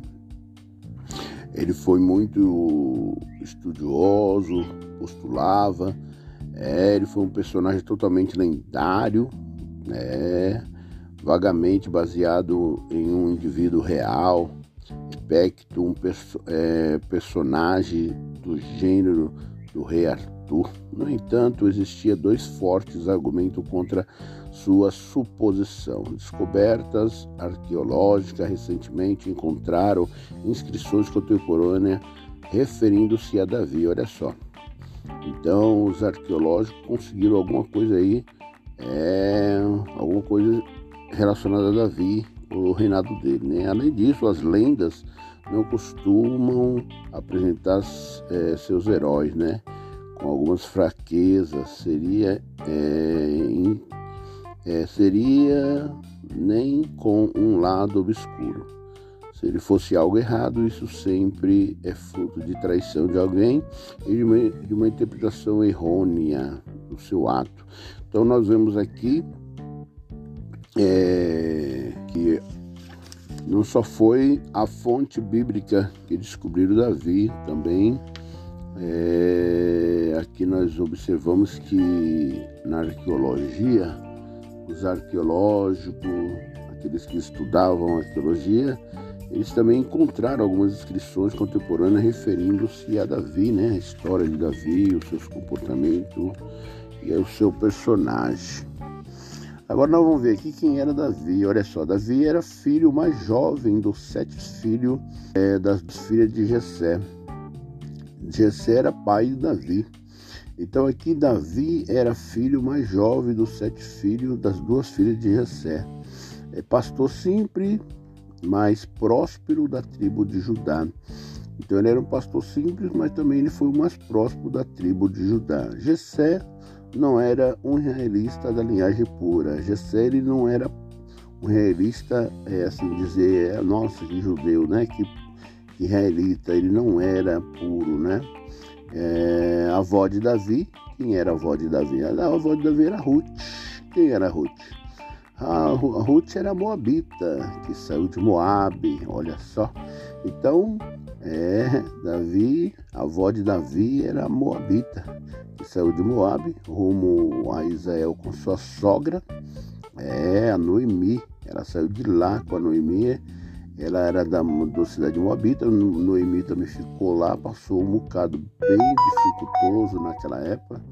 Ele foi muito estudioso, postulava, é, ele foi um personagem totalmente lendário, né? vagamente baseado em um indivíduo real, Spectre, um perso é, personagem do gênero do rei Arthur. No entanto, existia dois fortes argumentos contra sua suposição. Descobertas arqueológicas recentemente encontraram inscrições contemporâneas referindo-se a Davi. Olha só. Então, os arqueológicos conseguiram alguma coisa aí, é, alguma coisa relacionada a Davi, o reinado dele. Né? Além disso, as lendas não costumam apresentar é, seus heróis, né? Com algumas fraquezas, seria é, é, seria nem com um lado obscuro. Se ele fosse algo errado, isso sempre é fruto de traição de alguém e de uma, de uma interpretação errônea do seu ato. Então nós vemos aqui é, que não só foi a fonte bíblica que descobriram Davi, também é, aqui nós observamos que na arqueologia, os arqueológicos, aqueles que estudavam arqueologia, eles também encontraram algumas inscrições contemporâneas referindo-se a Davi, né? a história de Davi, os seus comportamentos e o seu personagem. Agora nós vamos ver aqui quem era Davi. Olha só, Davi era filho mais jovem dos sete filhos é, das filhas de Jessé. Jessé era pai de Davi. Então aqui Davi era filho mais jovem dos sete filhos das duas filhas de Jessé. É pastor simples, mais próspero da tribo de Judá. Então ele era um pastor simples, mas também ele foi o mais próspero da tribo de Judá. Jessé não era um realista da linhagem pura. Jessé não era um realista, é, assim dizer, é, nossa, que judeu, né? Que, israelita, ele não era puro, né? É, a avó de Davi, quem era a avó de Davi? A avó de Davi era Ruth. Quem era Ruth? A Ruth era moabita, que saiu de Moabe, olha só. Então, é, Davi, a avó de Davi era moabita, saiu de Moabe rumo a Israel com sua sogra, é, a Noemi. Ela saiu de lá com a Noemi, ela era da, da cidade de Moabita, Noemi também ficou lá, passou um bocado bem dificultoso naquela época,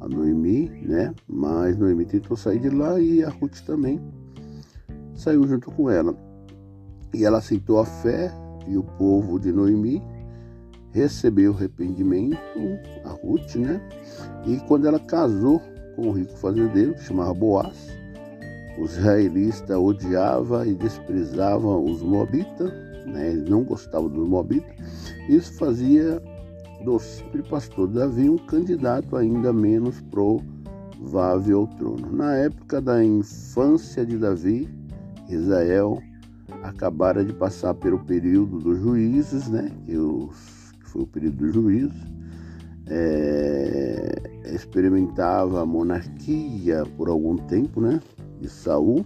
a Noemi, né? Mas Noemi tentou sair de lá e a Ruth também saiu junto com ela. E ela aceitou a fé e o povo de Noemi recebeu arrependimento, a Ruth, né? E quando ela casou com o rico fazendeiro, que chamava Boaz, os israelitas odiavam e desprezavam os moabitas, né? eles não gostavam dos moabitas. Isso fazia do simples pastor Davi um candidato ainda menos provável ao trono. Na época da infância de Davi, Israel acabara de passar pelo período dos juízes, né? Os, foi o período dos juízes. É, experimentava a monarquia por algum tempo, né? De Saul,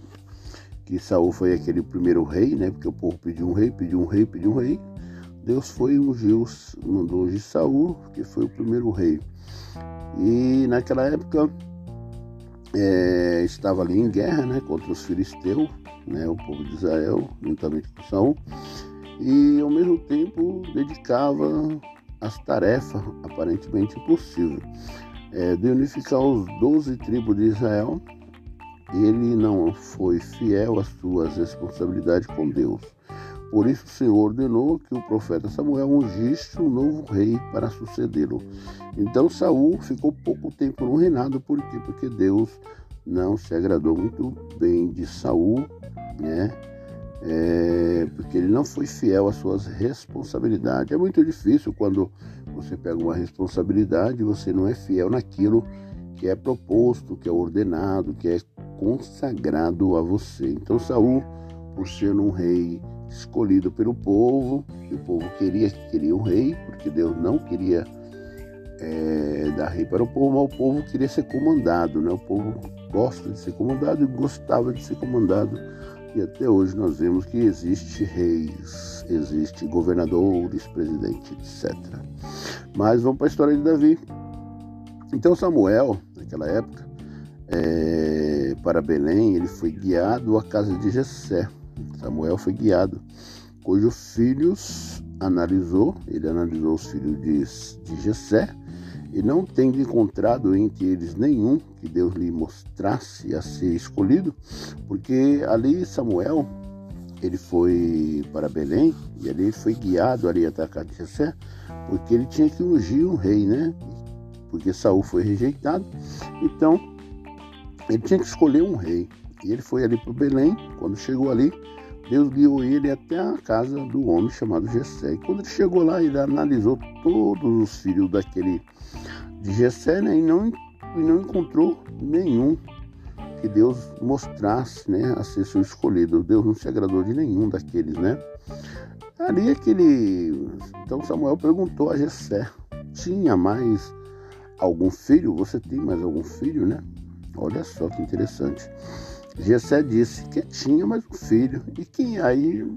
que Saul foi aquele primeiro rei, né? Porque o povo pediu um rei, pediu um rei, pediu um rei. Deus foi ungiu, mandou de Saul, que foi o primeiro rei. E naquela época é, estava ali em guerra, né? Contra os filisteus né, o povo de Israel, juntamente com Saul, e ao mesmo tempo dedicava as tarefas aparentemente impossíveis é, de unificar os doze tribos de Israel. Ele não foi fiel às suas responsabilidades com Deus. Por isso o Senhor ordenou que o profeta Samuel ungisse um novo rei para sucedê-lo. Então Saul ficou pouco tempo no reinado, por quê? Porque Deus não se agradou muito bem de Saul né? É, porque ele não foi fiel às suas responsabilidades. É muito difícil quando você pega uma responsabilidade e você não é fiel naquilo que é proposto, que é ordenado, que é consagrado a você. Então Saul, por ser um rei escolhido pelo povo, o povo queria que queria um rei, porque Deus não queria é, dar rei para o povo, mas o povo queria ser comandado, né? O povo gosta de ser comandado e gostava de ser comandado e até hoje nós vemos que existe reis, existe governadores, presidentes, etc. Mas vamos para a história de Davi. Então Samuel, naquela época, é, para Belém, ele foi guiado à casa de Jessé. Samuel foi guiado, cujos filhos analisou, ele analisou os filhos de, de Jessé e não tendo encontrado entre eles nenhum que Deus lhe mostrasse a ser escolhido, porque ali Samuel ele foi para Belém e ali ele foi guiado ali até a casa de Jessé, porque ele tinha que ungir um rei, né? Porque Saul foi rejeitado, então ele tinha que escolher um rei. E ele foi ali para Belém. Quando chegou ali, Deus guiou ele até a casa do homem chamado Jessé. E quando ele chegou lá, ele analisou todos os filhos daquele de Jessé né, e, não, e não encontrou nenhum que Deus mostrasse né, a ser seu escolhido. Deus não se agradou de nenhum daqueles, né? Ali aquele. Então Samuel perguntou a Jessé: tinha mais algum filho? Você tem mais algum filho, né? Olha só que interessante. Jessé disse que tinha mais um filho. E quem aí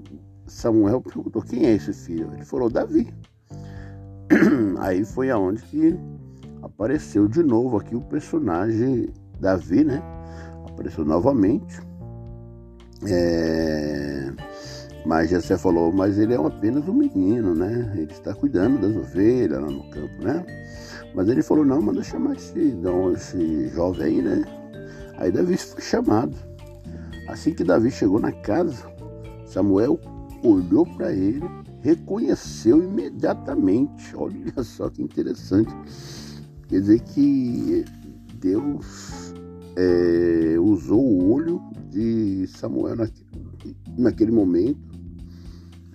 Samuel perguntou: quem é esse filho? Ele falou: Davi. Aí foi aonde que apareceu de novo aqui o personagem Davi, né? Apareceu novamente. É... Mas Jessé falou, mas ele é apenas um menino, né? Ele está cuidando das ovelhas lá no campo, né? Mas ele falou, não, manda chamar esse, esse jovem aí, né? Aí Davi foi chamado. Assim que Davi chegou na casa, Samuel olhou para ele, reconheceu imediatamente. Olha só que interessante. Quer dizer que Deus é, usou o olho de Samuel naquele, naquele momento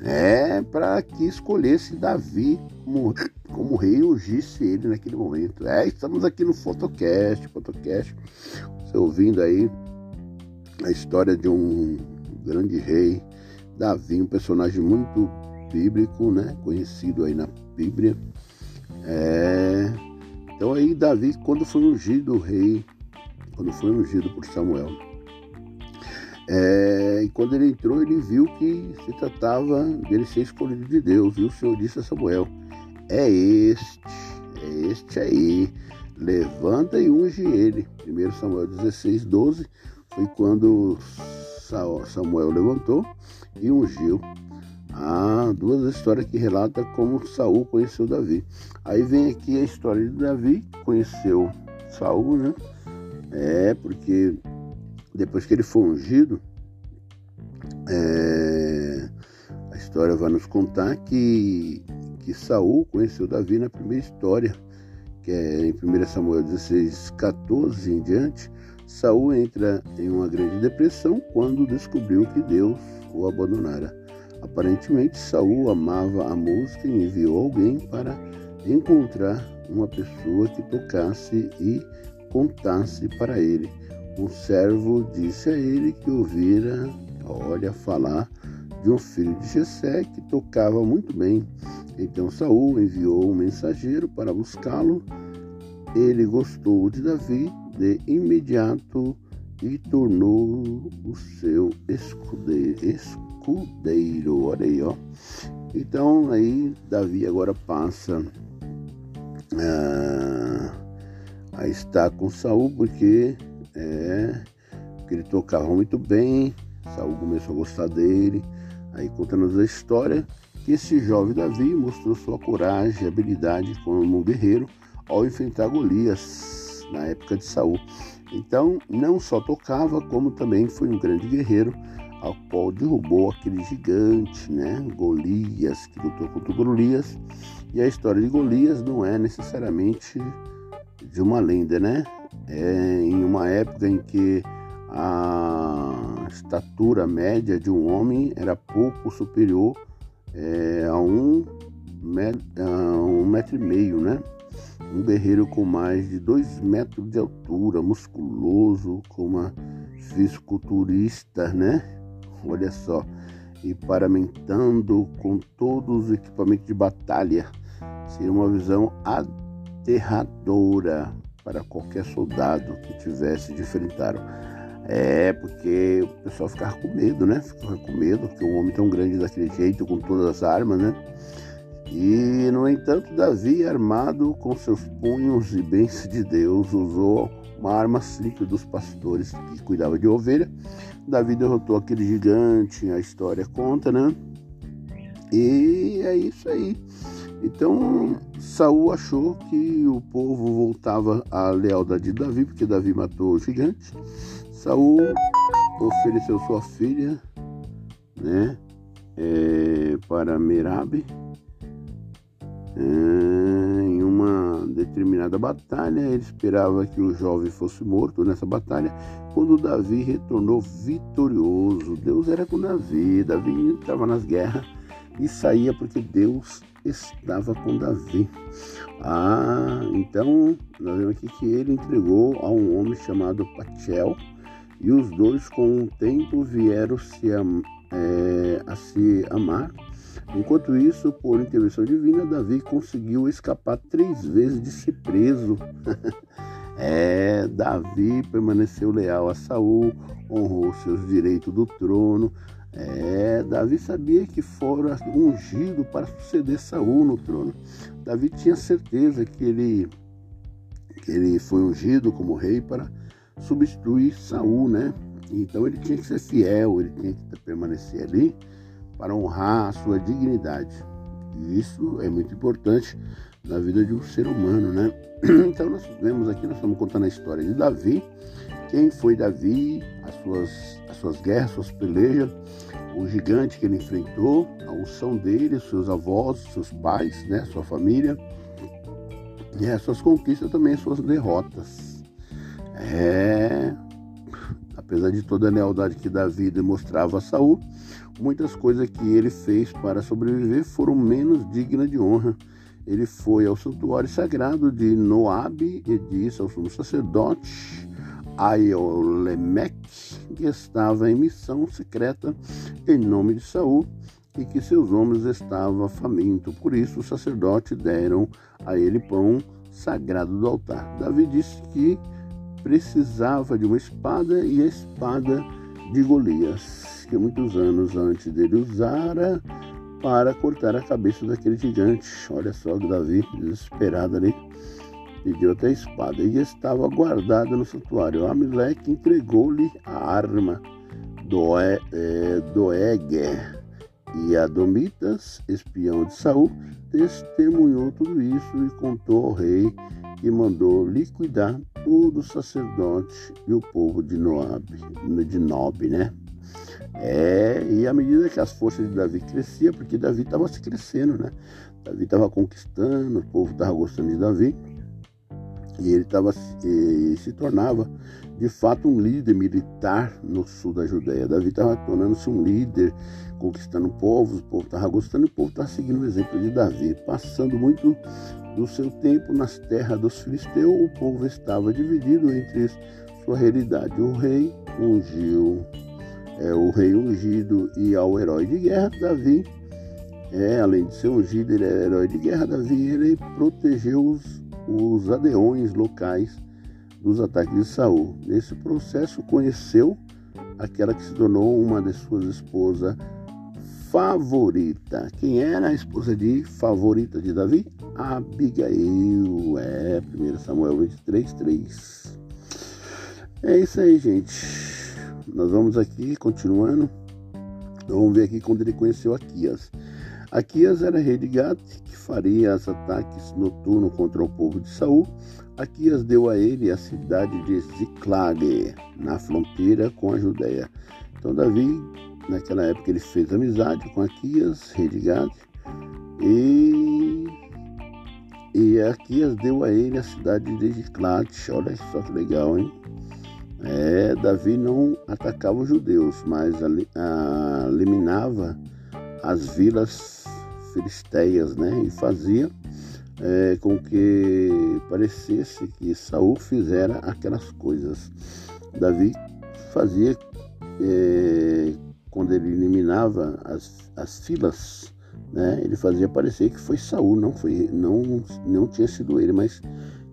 é para que escolhesse Davi como, como rei e ungisse ele naquele momento. É, estamos aqui no Fotocast, Fotocast, você ouvindo aí a história de um grande rei, Davi, um personagem muito bíblico, né? Conhecido aí na Bíblia. É, então aí Davi, quando foi ungido rei, quando foi ungido por Samuel, é, e quando ele entrou, ele viu que se tratava dele ser escolhido de Deus. E o Senhor disse a Samuel: É este, é este aí, levanta e unge ele. 1 Samuel 16, 12 foi quando Samuel levantou e ungiu Há duas histórias que relatam como Saul conheceu Davi. Aí vem aqui a história de Davi, conheceu Saul, né? É, porque depois que ele foi ungido, é, a história vai nos contar que, que Saul conheceu Davi na primeira história, que é em 1 Samuel 16, 14 em diante. Saul entra em uma grande depressão quando descobriu que Deus o abandonara. Aparentemente, Saul amava a música e enviou alguém para encontrar uma pessoa que tocasse e contasse para ele. Um servo disse a ele que ouvira, olha, falar de um filho de Jessé que tocava muito bem. Então Saul enviou um mensageiro para buscá-lo. Ele gostou de Davi de imediato e tornou o seu escudeiro escudeiro. Olha aí, ó. Então aí Davi agora passa ah, a estar com Saul porque, é, porque ele tocava muito bem. Saul começou a gostar dele. Aí contando a história que esse jovem Davi mostrou sua coragem e habilidade como guerreiro ao enfrentar Golias na época de Saul. Então, não só tocava, como também foi um grande guerreiro ao qual derrubou aquele gigante, né? Golias, que lutou contra Golias. E a história de Golias não é necessariamente de uma lenda, né? É em uma época em que a estatura média de um homem era pouco superior é, a, um, a um metro e meio, né? Um guerreiro com mais de dois metros de altura, musculoso, com uma fisiculturista, né? Olha só, e paramentando com todos os equipamentos de batalha. Seria uma visão aterradora para qualquer soldado que tivesse de enfrentar. É, porque o pessoal ficava com medo, né? Ficava com medo, porque um homem tão grande daquele jeito, com todas as armas, né? E, no entanto, Davi, armado com seus punhos e bens de Deus, usou uma arma simples dos pastores que cuidavam de ovelha. Davi derrotou aquele gigante, a história conta, né? E é isso aí. Então Saul achou que o povo voltava à lealdade de Davi, porque Davi matou o gigante. Saul ofereceu sua filha, né, é, para Merabe é, uma determinada batalha. Ele esperava que o jovem fosse morto nessa batalha. Quando Davi retornou vitorioso, Deus era com Davi. Davi estava nas guerras e saía porque Deus estava com Davi. Ah, então nós vemos aqui que ele entregou a um homem chamado Pachel e os dois com o tempo vieram se é, a se amar. Enquanto isso, por intervenção divina, Davi conseguiu escapar três vezes de ser preso. é, Davi permaneceu leal a Saul, honrou seus direitos do trono, é, Davi sabia que fora ungido para suceder Saul no trono. Davi tinha certeza que ele, que ele foi ungido como rei para substituir Saul, né? Então ele tinha que ser fiel, ele tinha que permanecer ali para honrar a sua dignidade. E isso é muito importante na vida de um ser humano, né? Então nós vemos aqui, nós estamos contando a história de Davi, quem foi Davi, as suas, as suas guerras, suas pelejas, o gigante que ele enfrentou, a unção dele, seus avós, seus pais, né, sua família, e as suas conquistas também, as suas derrotas. É, apesar de toda a lealdade que Davi demonstrava a Saul, muitas coisas que ele fez para sobreviver foram menos dignas de honra. Ele foi ao santuário sagrado de Noabe e disse ao sumo sacerdote Aiolemec que estava em missão secreta em nome de Saul e que seus homens estavam famintos. Por isso os sacerdotes deram a ele pão sagrado do altar. Davi disse que precisava de uma espada e a espada de Golias, que muitos anos antes dele usara para cortar a cabeça daquele gigante. Olha só, Davi, desesperado ali pediu até a espada e estava guardada no santuário. Amaleque entregou-lhe a arma do, é, e Adomitas, espião de Saul, testemunhou tudo isso e contou ao rei que mandou liquidar todo o sacerdote e o povo de Noab, de Nob, né? É, e à medida que as forças de Davi cresciam, porque Davi estava se crescendo, né? Davi estava conquistando, o povo estava gostando de Davi, e ele tava, e se tornava de fato um líder militar no sul da Judéia. Davi estava tornando-se um líder, conquistando povos, o povo estava gostando e o povo estava seguindo o exemplo de Davi. Passando muito do seu tempo nas terras dos filisteus, o povo estava dividido entre sua realidade. O rei ungiu, é, o rei ungido e ao herói de guerra, Davi. É, além de ser ungido, ele era herói de guerra. Davi ele protegeu os os adeões locais dos ataques de Saul. Nesse processo conheceu aquela que se tornou uma de suas esposas favorita. Quem era a esposa de favorita de Davi? Abigail. É, 1 Samuel 23, 3. É isso aí, gente. Nós vamos aqui continuando. Vamos ver aqui quando ele conheceu Aquias. Aquias era rei de Gat, que faria os ataques noturnos contra o povo de Saul. Aquias deu a ele a cidade de Ziclag, na fronteira com a Judéia. Então Davi, naquela época, ele fez amizade com Aquias, rei de Gat, e, e Aquias deu a ele a cidade de Ziclag. Olha só que legal, hein? É, Davi não atacava os judeus, mas eliminava as vilas filisteias, né? E fazia é, com que parecesse que Saul fizera aquelas coisas. Davi fazia é, quando ele eliminava as, as filas, né? Ele fazia parecer que foi Saul, não foi, não, não tinha sido ele, mas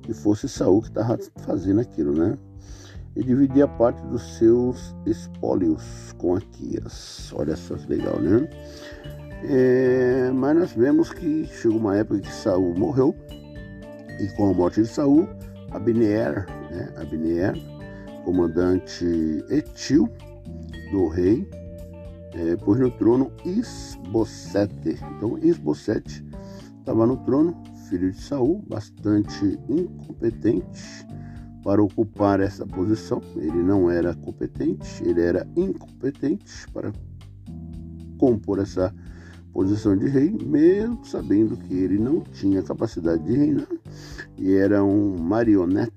que fosse Saul que estava fazendo aquilo, né? E dividia parte dos seus espólios com Aquias. Olha só que legal, né? É, mas nós vemos que chegou uma época que Saul morreu e com a morte de Saul, Abner, né, Abner, comandante etil do rei, é, pôs no trono Isbosete. Então Isbosete estava no trono, filho de Saul, bastante incompetente para ocupar essa posição. Ele não era competente, ele era incompetente para compor essa posição de rei, mesmo sabendo que ele não tinha capacidade de reinar e era um marionete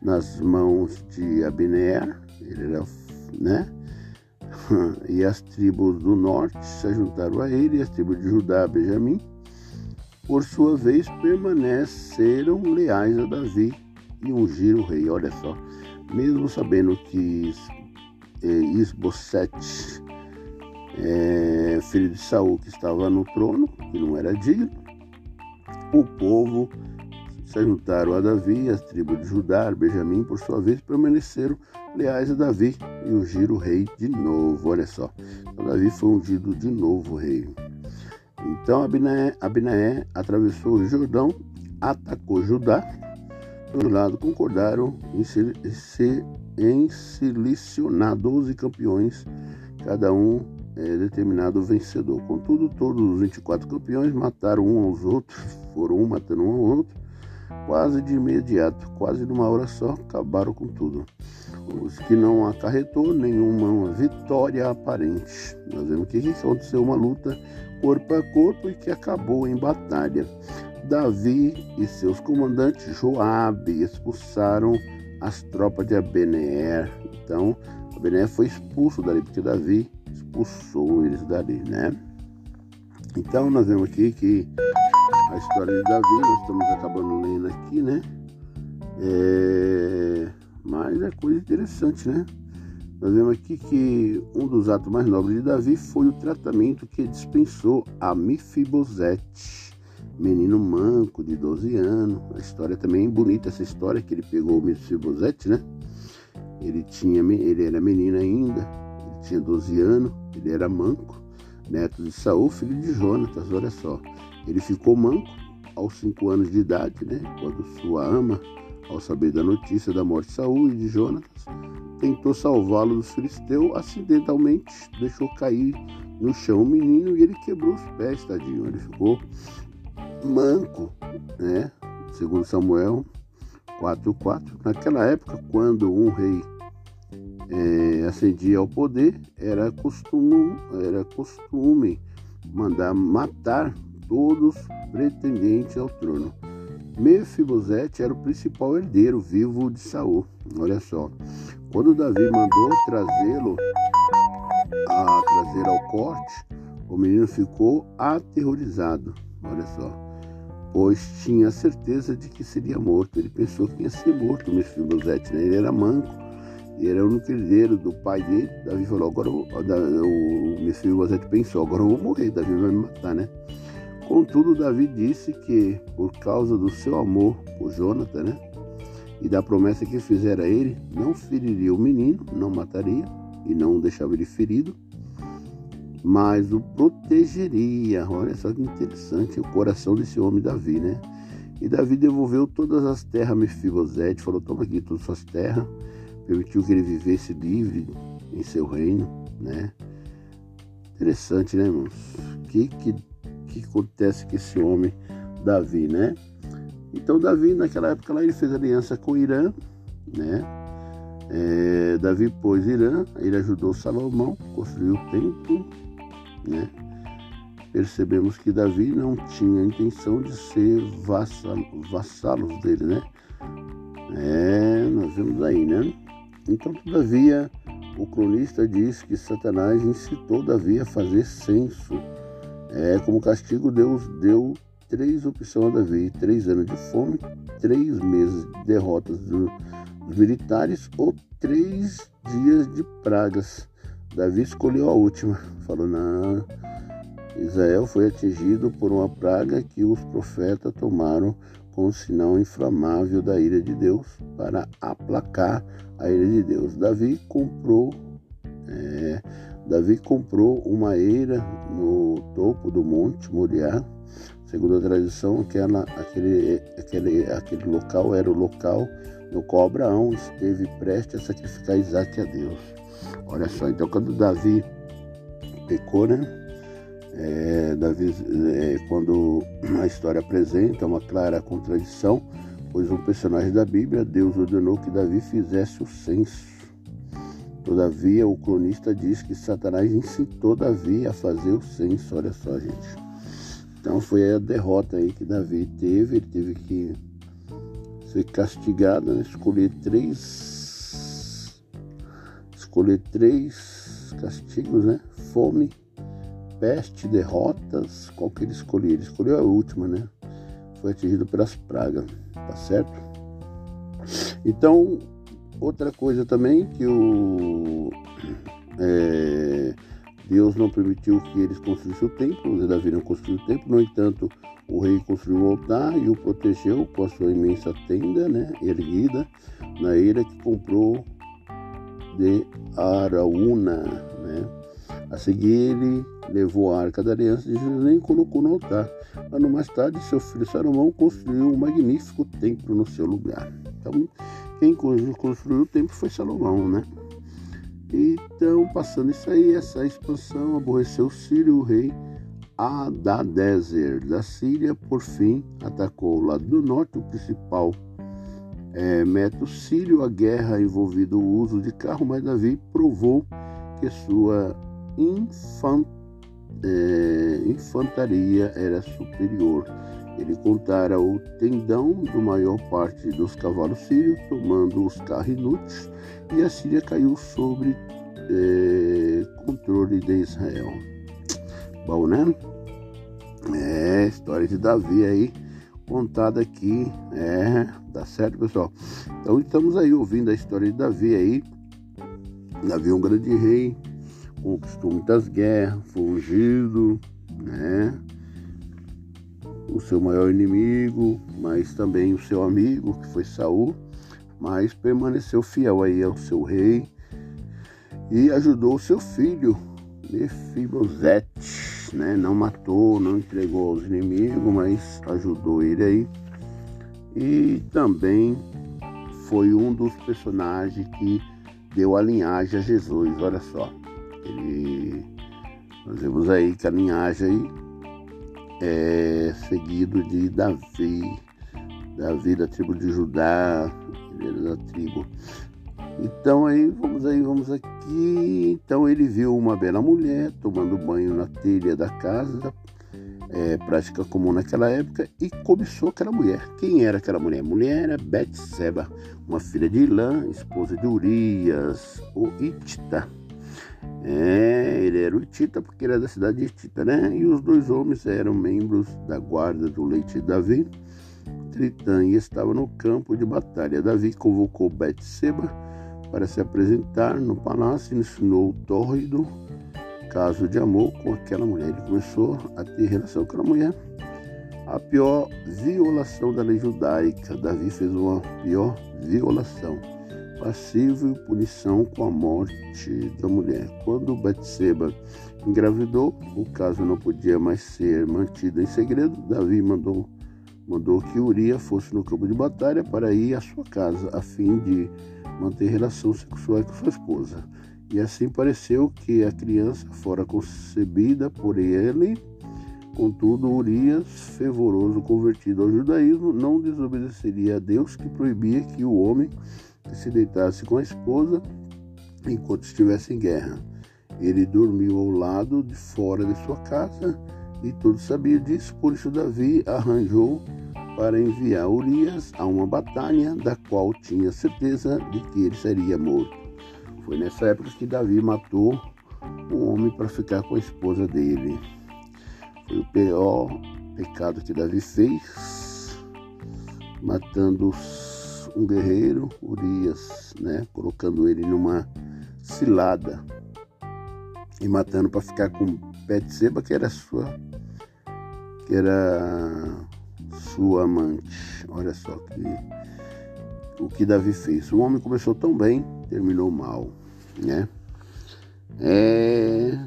nas mãos de Abner, ele era, né? e as tribos do norte se juntaram a ele, as tribos de Judá, Benjamim, por sua vez, permaneceram leais a Davi e ungiram o rei. Olha só, mesmo sabendo que é, Isbosete, é, filho de Saul, que estava no trono, que não era digno, o povo se juntaram a Davi, as tribos de Judá, Benjamim, por sua vez, permaneceram leais a Davi e ungiram o rei de novo. Olha só, então, Davi foi ungido de novo rei. Então Abinaé, Abinaé atravessou o Jordão, atacou Judá. Do lado concordaram em, se, em selecionar 12 campeões, cada um é, determinado vencedor. Contudo, todos os 24 campeões mataram um aos outros, foram um matando um ao outro, quase de imediato, quase numa hora só, acabaram com tudo. Os que não acarretou nenhuma vitória aparente. Nós vemos que aconteceu uma luta corpo a corpo e que acabou em batalha. Davi e seus comandantes Joabe expulsaram as tropas de Abener. Então, Abener foi expulso dali, porque Davi expulsou eles dali, né? Então, nós vemos aqui que a história de Davi, nós estamos acabando lendo aqui, né? É... Mas é coisa interessante, né? Nós vemos aqui que um dos atos mais nobres de Davi foi o tratamento que dispensou a Mifibosete, menino manco de 12 anos. A história também é bonita, essa história que ele pegou o Mifibosete, né? Ele, tinha, ele era menino ainda, ele tinha 12 anos, ele era manco, neto de Saul, filho de Jonatas, olha só. Ele ficou manco aos 5 anos de idade, né? Quando sua ama, ao saber da notícia da morte de Saul e de Jonatas, tentou salvá-lo dos filisteus, acidentalmente deixou cair no chão o menino e ele quebrou os pés, tadinho. Ele ficou manco, né? Segundo Samuel 4:4. Naquela época, quando um rei é, ascendia ao poder, era costume, era costume mandar matar todos pretendentes ao trono. Mefibosete era o principal herdeiro vivo de Saul. Olha só. Quando Davi mandou trazê-lo a trazer ao corte, o menino ficou aterrorizado. Olha só. Pois tinha certeza de que seria morto. Ele pensou que ia ser morto o Mefibosete, né? Ele era manco. E era o único herdeiro do pai dele. Davi falou, agora o, o Mefibosete pensou, agora eu vou morrer, Davi vai me matar, né? Contudo, Davi disse que, por causa do seu amor por Jonathan, né, e da promessa que fizera a ele, não feriria o menino, não mataria e não deixava ele ferido, mas o protegeria. Olha só que interessante o coração desse homem Davi, né? E Davi devolveu todas as terras a Mefibosete, falou: toma aqui todas as suas terras, permitiu que ele vivesse livre em seu reino, né? Interessante, né, irmãos? Que, que que acontece com esse homem, Davi, né? Então Davi naquela época lá ele fez aliança com Irã, né? É, Davi pôs Irã, ele ajudou Salomão, construiu o templo, né? Percebemos que Davi não tinha intenção de ser vassalo, vassalos dele, né? É, nós vemos aí, né? Então, todavia, o cronista diz que Satanás incitou Davi a fazer censo é, como castigo, Deus deu três opções a Davi: três anos de fome, três meses de derrotas dos militares ou três dias de pragas. Davi escolheu a última, falou: não. Israel foi atingido por uma praga que os profetas tomaram como sinal inflamável da ira de Deus para aplacar a ira de Deus. Davi comprou é, Davi comprou uma eira no topo do monte Moriá. Segundo a tradição, aquela, aquele, aquele, aquele local era o local no qual Abraão esteve prestes a sacrificar Isaac a Deus. Olha só, então quando Davi pecou, né? É, Davi, é, quando a história apresenta uma clara contradição, pois um personagem da Bíblia, Deus ordenou que Davi fizesse o censo. Todavia, o cronista diz que Satanás incitou Davi a fazer o censo. Olha só, gente. Então foi a derrota aí que Davi teve. Ele teve que ser castigado, né? escolher três, escolher três castigos, né? Fome, peste, derrotas. Qual que ele escolheu? Ele escolheu a última, né? Foi atingido pelas pragas, tá certo? Então Outra coisa também que o é, Deus não permitiu que eles construíssem o templo, os Davi não construiu o templo, no entanto, o rei construiu o altar e o protegeu com a sua imensa tenda né, erguida na ilha que comprou de Araúna. Né? A seguir, ele levou a arca da aliança de Jerusalém e colocou no altar. Ano mais tarde, seu filho Salomão construiu um magnífico templo no seu lugar. Então, quem construiu o templo foi Salomão, né? Então, passando isso aí, essa expansão aborreceu Sírio, o rei Adadezer da Síria, por fim, atacou o lado do norte, o principal é, método sírio, a guerra envolvida o uso de carro, mas Davi provou que sua infan, é, infantaria era superior. Ele contara o tendão do maior parte dos cavalos sírios, tomando os carros inúteis, e a Síria caiu sobre é, controle de Israel. Bom, né? É, história de Davi aí, contada aqui. É, tá certo, pessoal? Então estamos aí ouvindo a história de Davi aí. Davi é um grande rei, conquistou muitas guerras, foi ungido, né? o seu maior inimigo, mas também o seu amigo, que foi Saul, mas permaneceu fiel aí ao seu rei e ajudou o seu filho, Mefibosete, né? Não matou, não entregou aos inimigos, mas ajudou ele aí. E também foi um dos personagens que deu a linhagem a Jesus, olha só. Ele, nós vemos aí que a linhagem aí é, seguido de Davi, Davi da tribo de Judá, ele era da tribo. Então aí vamos aí, vamos aqui. Então ele viu uma bela mulher tomando banho na telha da casa, é, prática comum naquela época, e cobiçou aquela mulher. Quem era aquela mulher? A mulher era Betseba, uma filha de Ilã, esposa de Urias, o Itita. É, ele era o Itita porque era da cidade de Itita, né? E os dois homens eram membros da guarda do leite de Davi. Tritã e estava no campo de batalha. Davi convocou Betseba para se apresentar no palácio e ensinou o tórrido caso de amor com aquela mulher. Ele começou a ter relação com aquela mulher. A pior violação da lei judaica. Davi fez uma pior violação passível punição com a morte da mulher. Quando Batseba engravidou, o caso não podia mais ser mantido em segredo. Davi mandou, mandou que Uria fosse no campo de batalha para ir à sua casa, a fim de manter relações sexuais com sua esposa. E assim pareceu que a criança fora concebida por ele. Contudo, Urias, fervoroso convertido ao judaísmo, não desobedeceria a Deus que proibia que o homem se deitasse com a esposa enquanto estivesse em guerra. Ele dormiu ao lado de fora de sua casa e todos sabiam disso, por isso Davi arranjou para enviar Urias a uma batalha da qual tinha certeza de que ele seria morto. Foi nessa época que Davi matou um homem para ficar com a esposa dele. Foi o pior pecado que Davi fez, matando um guerreiro, Urias, né, colocando ele numa cilada e matando para ficar com Betseba, que era sua que era sua amante. Olha só que o que Davi fez. O homem começou tão bem, terminou mal, né? É,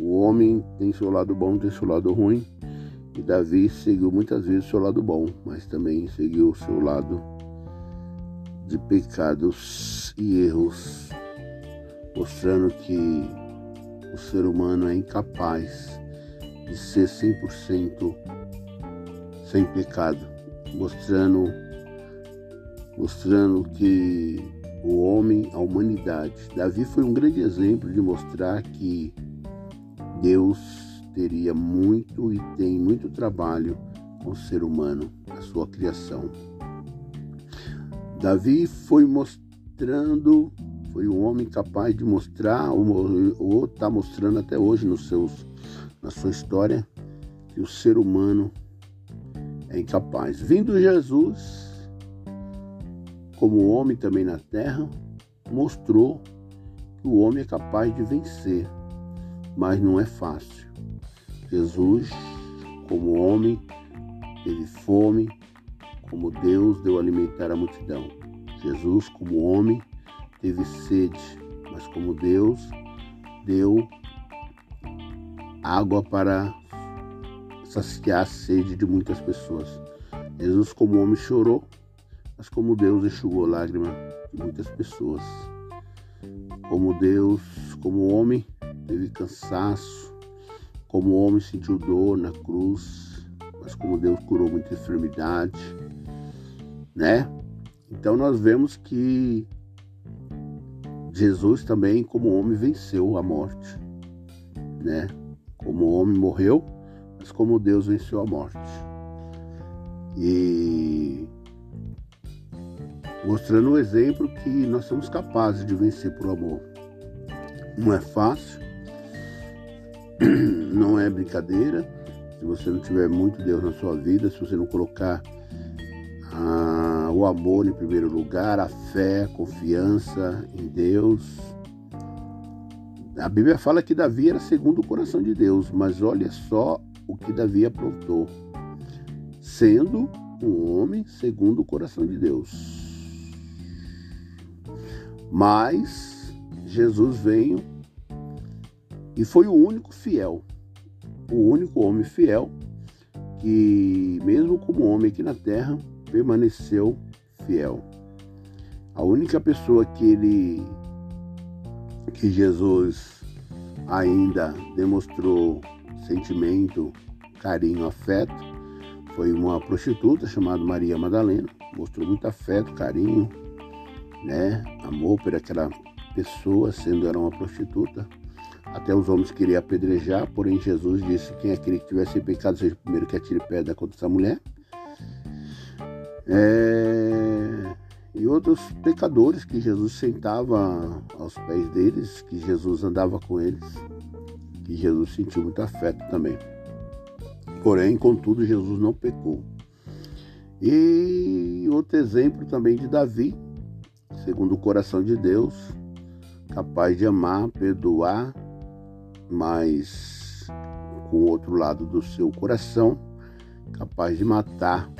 o homem tem seu lado bom, tem seu lado ruim. E Davi seguiu muitas vezes seu lado bom, mas também seguiu o seu lado de pecados e erros, mostrando que o ser humano é incapaz de ser 100% sem pecado, mostrando mostrando que o homem, a humanidade. Davi foi um grande exemplo de mostrar que Deus teria muito e tem muito trabalho com o ser humano, a sua criação. Davi foi mostrando, foi um homem capaz de mostrar, ou está mostrando até hoje nos seus, na sua história, que o ser humano é incapaz. Vindo Jesus, como homem também na terra, mostrou que o homem é capaz de vencer, mas não é fácil. Jesus, como homem, teve fome, como Deus deu alimentar a multidão. Jesus, como homem, teve sede, mas como Deus deu água para saciar a sede de muitas pessoas. Jesus, como homem, chorou, mas como Deus enxugou lágrimas de muitas pessoas. Como Deus, como homem, teve cansaço, como homem sentiu dor na cruz, mas como Deus curou muita enfermidade, né? Então nós vemos que Jesus também, como homem, venceu a morte, né? Como homem morreu, mas como Deus venceu a morte. E mostrando o exemplo que nós somos capazes de vencer por amor. Não é fácil, não é brincadeira. Se você não tiver muito Deus na sua vida, se você não colocar ah, o amor em primeiro lugar, a fé, a confiança em Deus. A Bíblia fala que Davi era segundo o coração de Deus, mas olha só o que Davi aprontou, sendo um homem segundo o coração de Deus. Mas Jesus veio e foi o único fiel, o único homem fiel que, mesmo como homem aqui na terra, permaneceu fiel. A única pessoa que ele, que Jesus ainda demonstrou sentimento, carinho, afeto, foi uma prostituta chamada Maria Madalena. Mostrou muito afeto, carinho, né? Amor por aquela pessoa, sendo ela uma prostituta. Até os homens queriam apedrejar, porém Jesus disse: quem é aquele que tivesse pecado seja o primeiro que atire pedra contra essa mulher. É... E outros pecadores que Jesus sentava aos pés deles, que Jesus andava com eles, que Jesus sentiu muito afeto também. Porém, contudo, Jesus não pecou. E outro exemplo também de Davi, segundo o coração de Deus, capaz de amar, perdoar, mas com o outro lado do seu coração, capaz de matar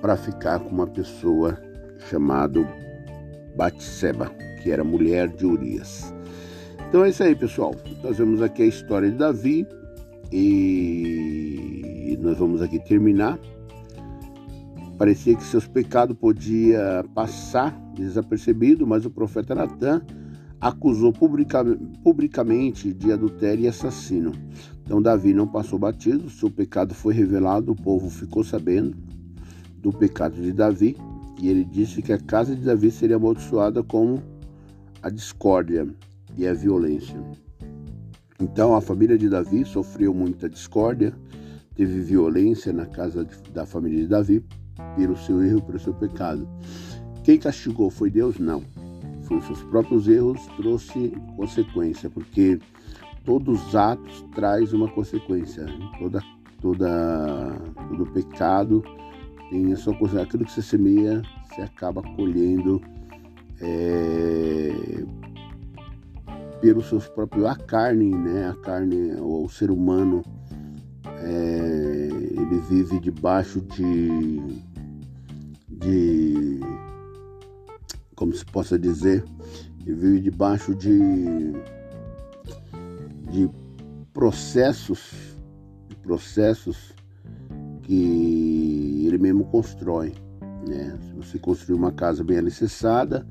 para ficar com uma pessoa chamada Batseba, que era mulher de Urias. Então é isso aí, pessoal. Nós vemos aqui a história de Davi e nós vamos aqui terminar Parecia que seus pecados podiam passar desapercebido, mas o profeta Natan acusou publica, publicamente de adultério e assassino. Então Davi não passou batido, seu pecado foi revelado, o povo ficou sabendo do pecado de Davi, e ele disse que a casa de Davi seria amaldiçoada como a discórdia e a violência. Então a família de Davi sofreu muita discórdia, teve violência na casa da família de Davi, pelo seu erro, pelo seu pecado. Quem castigou foi Deus? Não. Os seus próprios erros, trouxe consequência, porque todos os atos traz uma consequência. Toda, toda, todo pecado tem a sua consequência. Aquilo que você semeia, você acaba colhendo é, pelos seus próprios a carne, né? A carne, o, o ser humano, é, ele vive debaixo de de como se possa dizer, ele vive debaixo de, de processos, processos que mesmo constrói. Né? Se você construir uma casa bem alicerçada,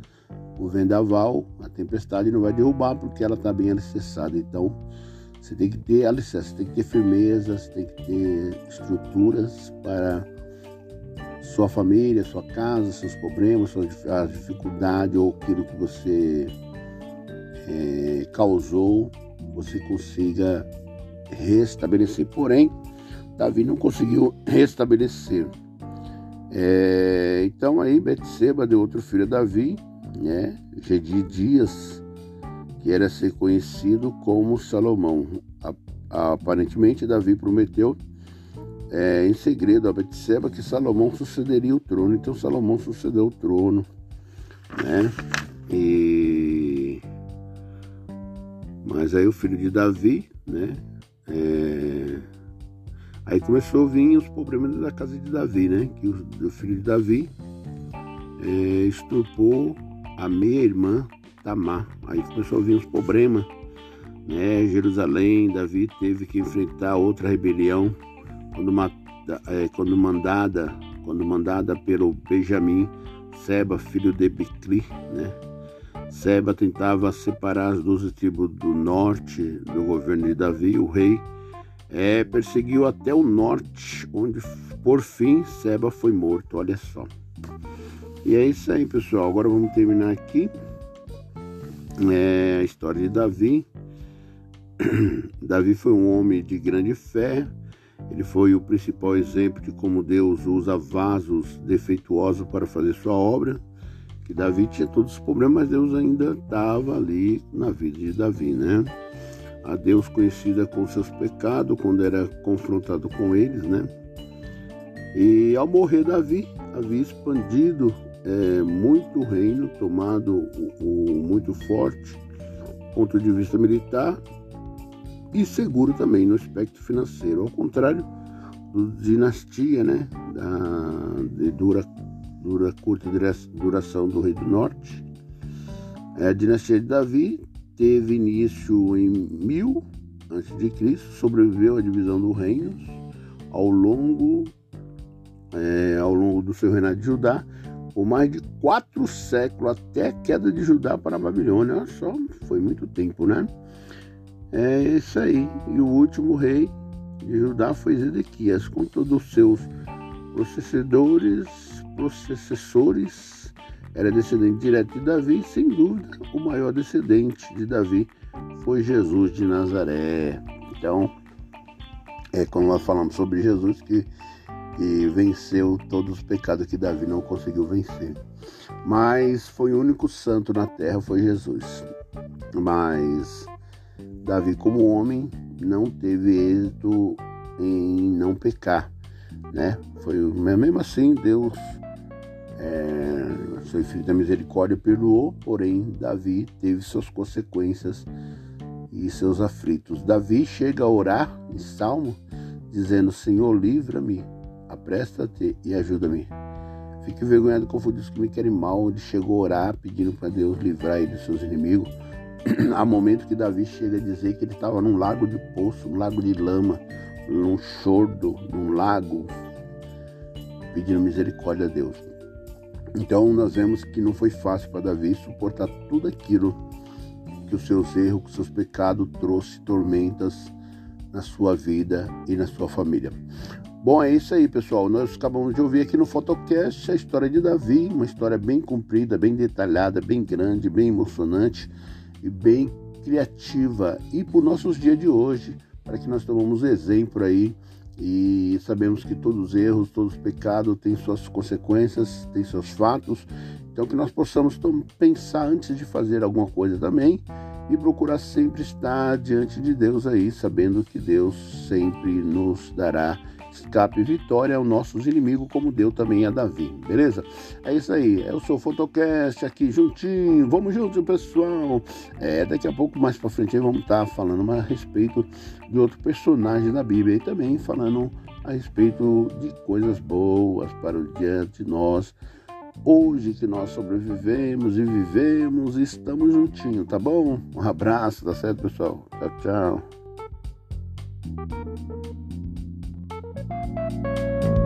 o vendaval, a tempestade não vai derrubar porque ela está bem alicerçada. Então, Você tem que ter alicerce, tem que ter firmeza, você tem que ter estruturas para sua família, sua casa, seus problemas, suas dificuldades ou aquilo que você é, causou, você consiga restabelecer. Porém, Davi não conseguiu restabelecer. É, então aí Betseba deu outro filho a Davi, né? Gedi Dias, que era ser conhecido como Salomão. Aparentemente Davi prometeu é, em segredo a Betseba que Salomão sucederia o trono. Então Salomão sucedeu o trono, né? E mas aí o filho de Davi, né? É... Aí começou a vir os problemas da casa de Davi, né? Que o, filho de Davi é, a meia irmã Tamar. Aí começou a vir os problemas, né? Jerusalém, Davi teve que enfrentar outra rebelião quando, é, quando mandada, quando mandada pelo Benjamim Seba, filho de Bicli, né? Seba tentava separar as duas tribos do norte do governo de Davi, o rei é, perseguiu até o norte, onde por fim Seba foi morto. Olha só. E é isso aí, pessoal. Agora vamos terminar aqui é, a história de Davi. Davi foi um homem de grande fé. Ele foi o principal exemplo de como Deus usa vasos defeituosos para fazer sua obra que Davi tinha todos os problemas, mas Deus ainda estava ali na vida de Davi, né? A Deus conhecida com seus pecados, quando era confrontado com eles, né? E ao morrer Davi, havia expandido é, muito o reino, tomado o, o, muito forte, ponto de vista militar, e seguro também no aspecto financeiro. Ao contrário do dinastia, né? Da, de dura dura curta duração do rei do norte. A dinastia de Davi teve início em 1000 a.C., sobreviveu à divisão do reino ao longo, é, ao longo do seu reinado de Judá, por mais de quatro séculos até a queda de Judá para a Babilônia. Olha só, foi muito tempo, né? É isso aí. E o último rei de Judá foi Zedequias, com todos os seus processadores processores era descendente direto de Davi, sem dúvida, o maior descendente de Davi foi Jesus de Nazaré. Então, é quando nós falamos sobre Jesus que, que venceu todos os pecados que Davi não conseguiu vencer. Mas foi o único santo na terra, foi Jesus. Mas Davi, como homem, não teve êxito em não pecar, né? Foi mesmo assim Deus é, seu filho da misericórdia perdoou, porém Davi teve suas consequências e seus aflitos. Davi chega a orar em salmo, dizendo: Senhor, livra-me, apresta-te e ajuda-me. Fique envergonhado confundido os que me querem mal. Ele chegou a orar pedindo para Deus livrar ele dos seus inimigos. Há momento que Davi chega a dizer que ele estava num lago de poço, num lago de lama, num chordo, num lago, pedindo misericórdia a Deus. Então nós vemos que não foi fácil para Davi suportar tudo aquilo que os seus erros, que os seus pecados trouxe tormentas na sua vida e na sua família. Bom, é isso aí, pessoal. Nós acabamos de ouvir aqui no Fotocast a história de Davi, uma história bem comprida, bem detalhada, bem grande, bem emocionante e bem criativa. E para os nossos dias de hoje, para que nós tomemos exemplo aí e sabemos que todos os erros, todos os pecados têm suas consequências, têm seus fatos. Então que nós possamos pensar antes de fazer alguma coisa também e procurar sempre estar diante de Deus aí, sabendo que Deus sempre nos dará escape vitória aos nossos inimigos, como deu também a Davi, beleza? É isso aí, é o seu Fotocast aqui juntinho, vamos juntos, pessoal. É, daqui a pouco, mais pra frente, vamos estar tá falando a respeito de outro personagem da Bíblia e também falando a respeito de coisas boas para o dia de nós. Hoje que nós sobrevivemos e vivemos e estamos juntinhos, tá bom? Um abraço, tá certo, pessoal? Tchau, tchau. you